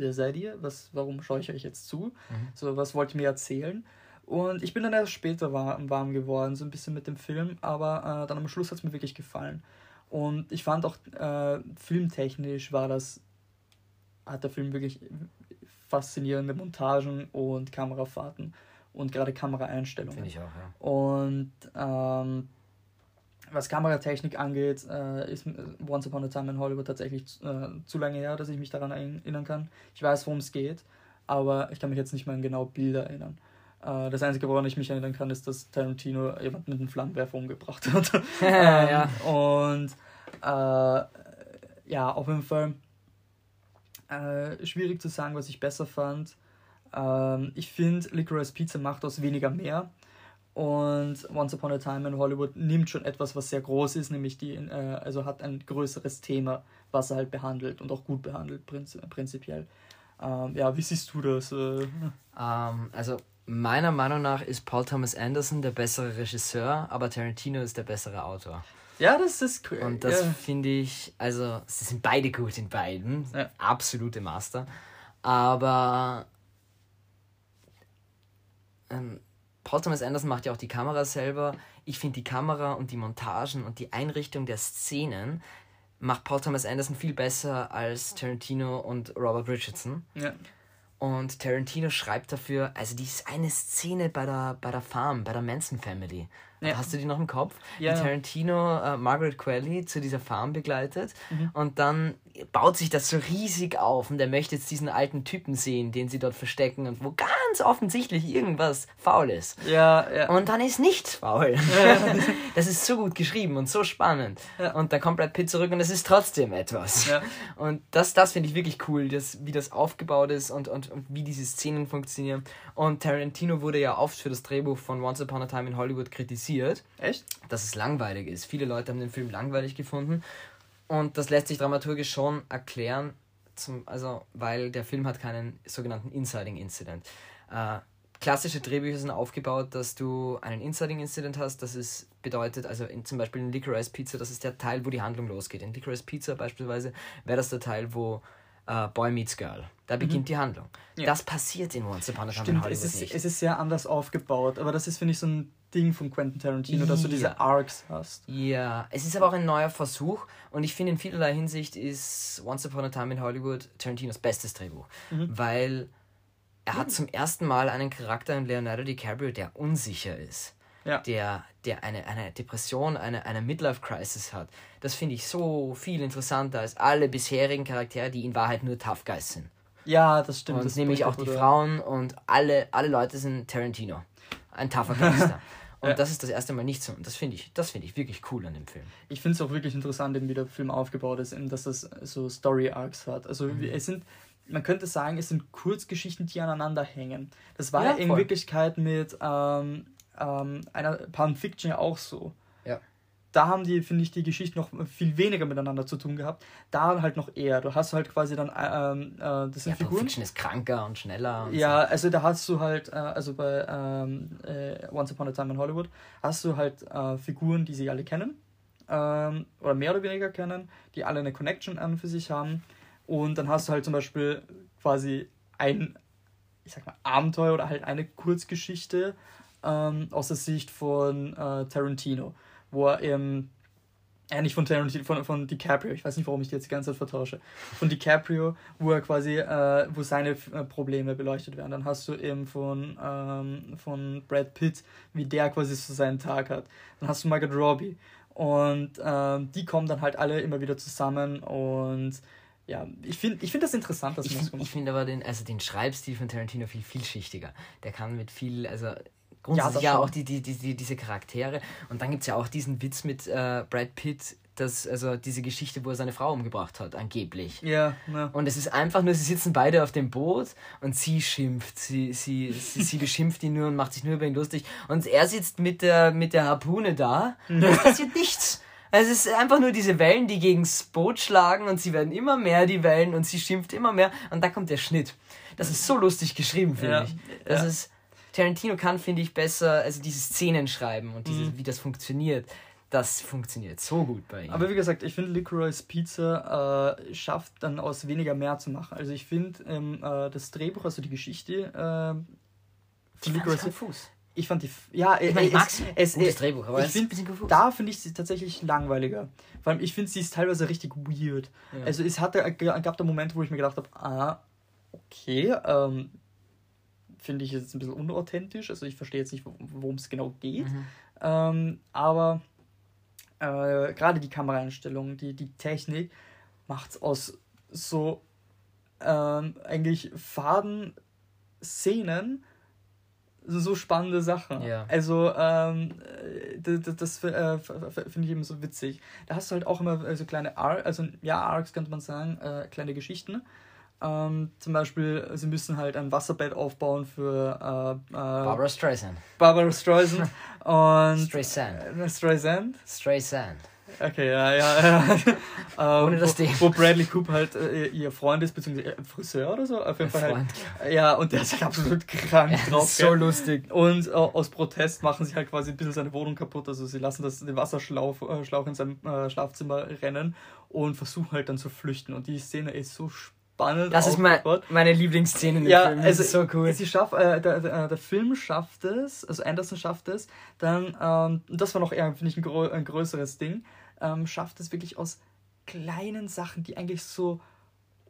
wer seid ihr? Was, warum schaue ich euch jetzt zu? Mhm. So, was wollt ihr mir erzählen? Und ich bin dann erst später warm, warm geworden, so ein bisschen mit dem Film, aber äh, dann am Schluss hat es mir wirklich gefallen. Und ich fand auch, äh, filmtechnisch war das, hat der Film wirklich faszinierende Montagen und Kamerafahrten und gerade Kameraeinstellungen. Finde ich auch, ja. Und ähm, was Kameratechnik angeht, äh, ist Once Upon a Time in Hollywood tatsächlich äh, zu lange her, dass ich mich daran erinnern kann. Ich weiß, worum es geht, aber ich kann mich jetzt nicht mehr an genau Bilder erinnern. Äh, das Einzige, woran ich mich erinnern kann, ist, dass Tarantino jemand mit einem Flammenwerfer umgebracht hat. ähm, ja. Und äh, ja, auf jeden Fall äh, schwierig zu sagen, was ich besser fand. Ähm, ich finde, Licorice Pizza macht aus weniger mehr. Und Once Upon a Time in Hollywood nimmt schon etwas, was sehr groß ist, nämlich die, äh, also hat ein größeres Thema, was er halt behandelt und auch gut behandelt, prinz prinzipiell. Ähm, ja, wie siehst du das? Äh? Ähm, also meiner Meinung nach ist Paul Thomas Anderson der bessere Regisseur, aber Tarantino ist der bessere Autor. Ja, das ist cool. Und das ja. finde ich, also sie sind beide gut in beiden, ja. absolute Master. Aber ähm, Paul Thomas Anderson macht ja auch die Kamera selber. Ich finde die Kamera und die Montagen und die Einrichtung der Szenen macht Paul Thomas Anderson viel besser als Tarantino und Robert Richardson. Ja. Und Tarantino schreibt dafür, also die ist eine Szene bei der, bei der Farm, bei der Manson Family. Ja. Hast du die noch im Kopf? Ja. Wie Tarantino äh, Margaret Qualley zu dieser Farm begleitet mhm. und dann baut sich das so riesig auf und er möchte jetzt diesen alten Typen sehen, den sie dort verstecken und wo ganz offensichtlich irgendwas faul ist. Ja, ja. Und dann ist nichts faul. Ja. das ist so gut geschrieben und so spannend. Ja. Und dann kommt Brad Pitt zurück und es ist trotzdem etwas. Ja. Und das, das finde ich wirklich cool, das, wie das aufgebaut ist und, und, und wie diese Szenen funktionieren. Und Tarantino wurde ja oft für das Drehbuch von Once Upon a Time in Hollywood kritisiert. Echt? Dass es langweilig ist. Viele Leute haben den Film langweilig gefunden. Und das lässt sich dramaturgisch schon erklären, zum, also, weil der Film hat keinen sogenannten Insiding Incident. Äh, klassische Drehbücher sind aufgebaut, dass du einen Insiding Incident hast. Das ist, bedeutet, also in, zum Beispiel in Licorice Pizza, das ist der Teil, wo die Handlung losgeht. In Licorice Pizza beispielsweise wäre das der Teil, wo äh, Boy Meets Girl. Da beginnt die Handlung. Ja. Das passiert in Once Upon a Time in Hollywood es ist, nicht. es ist sehr anders aufgebaut, aber das ist, finde ich, so ein Ding von Quentin Tarantino, dass du diese Ja. Arcs hast. Ja, es ist aber auch ein neuer Versuch und ich finde in vielerlei Hinsicht ist Once Upon a Time in Hollywood Tarantinos bestes Drehbuch, Mhm. weil er hat zum ersten Mal einen Charakter in Leonardo DiCaprio, der unsicher ist, Ja. der, der eine, eine Depression, eine, eine Midlife-Crisis hat. Das finde ich so viel interessanter als alle bisherigen Charaktere, die in Wahrheit nur Tough Guys sind. Ja, das stimmt. Und das nämlich auch die gute- Frauen und alle, alle Leute sind Tarantino. Ein tougher Gangster. Und Ja. das ist das erste Mal nicht so. Und das finde ich, das finde ich wirklich cool an dem Film. Ich finde es auch wirklich interessant, eben wie der Film aufgebaut ist, eben, dass das so Story-Arcs hat. Also Mhm. es sind, man könnte sagen, es sind Kurzgeschichten, die aneinander hängen. Das war Ja, in voll. Wirklichkeit mit ähm, ähm, einer Pulp Fiction ja auch so. Ja. Da haben die, finde ich, die Geschichten noch viel weniger miteinander zu tun gehabt. Da halt noch eher. Du hast halt quasi dann, ähm, äh, das sind Ja, Pulp Figuren. Fiction ist kranker und schneller. Und Ja, also da hast du halt, äh, also bei ähm, äh, Once Upon a Time in Hollywood, hast du halt äh, Figuren, die sie alle kennen, ähm, oder mehr oder weniger kennen, die alle eine Connection an für sich haben. Und dann hast du halt zum Beispiel quasi ein, ich sag mal, Abenteuer oder halt eine Kurzgeschichte ähm, aus der Sicht von äh, Tarantino, wo er eben ja, nicht von Tarantino, von, von DiCaprio. Ich weiß nicht, warum ich die jetzt die ganze Zeit vertausche. Von DiCaprio, wo er quasi, äh, wo seine äh, Probleme beleuchtet werden. Dann hast du eben von, ähm, von Brad Pitt, wie der quasi so seinen Tag hat. Dann hast du Margaret Robbie. Und ähm, die kommen dann halt alle immer wieder zusammen und ja, ich finde ich find das interessant, dass Ich, man das find- ich finde aber den, also den Schreibstil von Tarantino viel vielschichtiger. Der kann mit viel, also grundsätzlich ja, schon. auch die, die, die, die, diese Charaktere. Und dann gibt es ja auch diesen Witz mit äh, Brad Pitt, dass, also diese Geschichte, wo er seine Frau umgebracht hat, angeblich. Ja, ne. Und es ist einfach nur, sie sitzen beide auf dem Boot und sie schimpft. Sie, sie, sie, sie beschimpft ihn nur und macht sich nur über ihn lustig. Und er sitzt mit der, mit der Harpune da und es passiert nichts. Es ist einfach nur diese Wellen, die gegens Boot schlagen und sie werden immer mehr, die Wellen, und sie schimpft immer mehr. Und da kommt der Schnitt. Das ist so lustig geschrieben, finde Ja, ich. Das ja. ist, Tarantino kann, finde ich, besser, also diese Szenen schreiben und Mhm. diese, wie das funktioniert. Das funktioniert so gut bei ihm. Aber wie gesagt, ich finde Licorice Pizza äh, schafft dann aus weniger mehr zu machen. Also ich finde ähm, äh, das Drehbuch, also die Geschichte äh, von Licorice konfus. ich fand die ja Ich meine, ich es, es, Gutes es, Drehbuch, aber ich konfus. da finde ich sie tatsächlich langweiliger. Vor allem ich finde sie ist teilweise richtig weird. Ja. Also es hatte gab da Momente, wo ich mir gedacht habe, ah okay, ähm, finde ich jetzt ein bisschen unauthentisch. Also ich verstehe jetzt nicht, wo- worum es genau geht. Mhm. Ähm, aber äh, gerade die Kameraeinstellung, die, die Technik macht es aus so ähm, eigentlich faden Szenen so spannende Sachen. Ja. Also ähm, äh, das, das äh, finde ich eben so witzig. Da hast du halt auch immer äh, so kleine Arcs, also ja, Arcs könnte man sagen, äh, kleine Geschichten. Ähm, zum Beispiel, sie müssen halt ein Wasserbett aufbauen für äh, äh, Barbara Streisand. Barbara Streisand und Streisand. äh, Streisand. Streisand. Okay, ja, ja. ja. ähm, Ohne das wo, D. wo Bradley Cooper halt äh, ihr Freund ist, beziehungsweise äh, Friseur oder so. Auf jeden Fall Freund. halt. Ja, und der ist halt absolut krank Das drauf. so gell? lustig. Und äh, aus Protest machen sie halt quasi ein bisschen seine Wohnung kaputt. Also sie lassen das, den Wasserschlauch äh, Schlauch in seinem äh, Schlafzimmer rennen und versuchen halt dann zu flüchten. Und die Szene ist so spannend. Das ist mein, meine Lieblingsszene in dem Ja, Film. Also ist so cool. Sie schaff, äh, der, der, der Film schafft es, also Anderson schafft es, dann, ähm, das war noch eher, finde ich, ein, grö ein größeres Ding, ähm, schafft es wirklich aus kleinen Sachen, die eigentlich so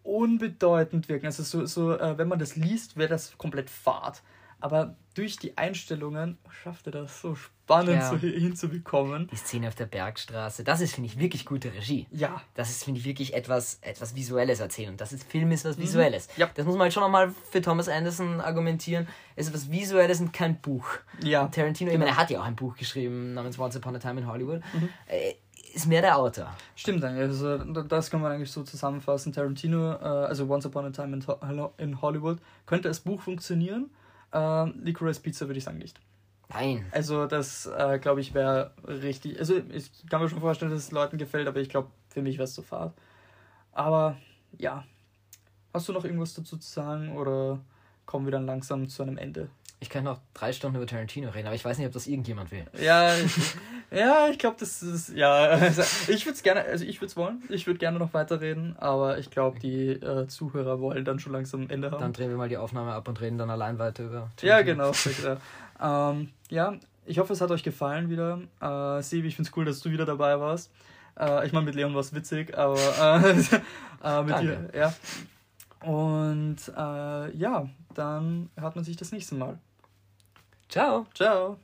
unbedeutend wirken. Also so, so äh, wenn man das liest, wäre das komplett fad. Aber durch die Einstellungen schafft er das so spannend Ja. hi- hinzubekommen. Die Szene auf der Bergstraße, das ist, finde ich, wirklich gute Regie. Ja, Das ist, finde ich, wirklich etwas, etwas Visuelles erzählen. Und das ist Film ist was Visuelles. Mhm. Ja. Das muss man halt schon nochmal für Thomas Anderson argumentieren. Es ist was Visuelles und kein Buch. ja. Und Tarantino, ich Genau. meine, er hat ja auch ein Buch geschrieben namens Once Upon a Time in Hollywood. Mhm. Äh, Ist mehr der Autor. Stimmt also da- das kann man eigentlich so zusammenfassen. Tarantino, äh, also Once Upon a Time in Hollywood, könnte als Buch funktionieren. Ähm, Licorice Pizza würde ich sagen nicht. Nein. Also das, äh, glaube ich, wäre richtig, also ich kann mir schon vorstellen, dass es Leuten gefällt, aber ich glaube, für mich wäre es zu fad. Aber ja, hast du noch irgendwas dazu zu sagen oder kommen wir dann langsam zu einem Ende? Ich kann noch drei Stunden über Tarantino reden, aber ich weiß nicht, ob das irgendjemand will. Ja, ich, ja, ich glaube, das ist, ja, also ich würde es gerne, also ich würde es wollen, ich würde gerne noch weiterreden, aber ich glaube, die äh, Zuhörer wollen dann schon langsam ein Ende haben. Dann drehen wir mal die Aufnahme ab und reden dann allein weiter über Tarantino. Ja, genau. Ähm, ja, ich hoffe, es hat euch gefallen wieder. Äh, Sebi, ich finde es cool, dass du wieder dabei warst. Äh, ich meine, mit Leon war es witzig, aber äh, äh, mit dir, ja. Und äh, ja, dann hört man sich das nächste Mal. Ciao. Ciao.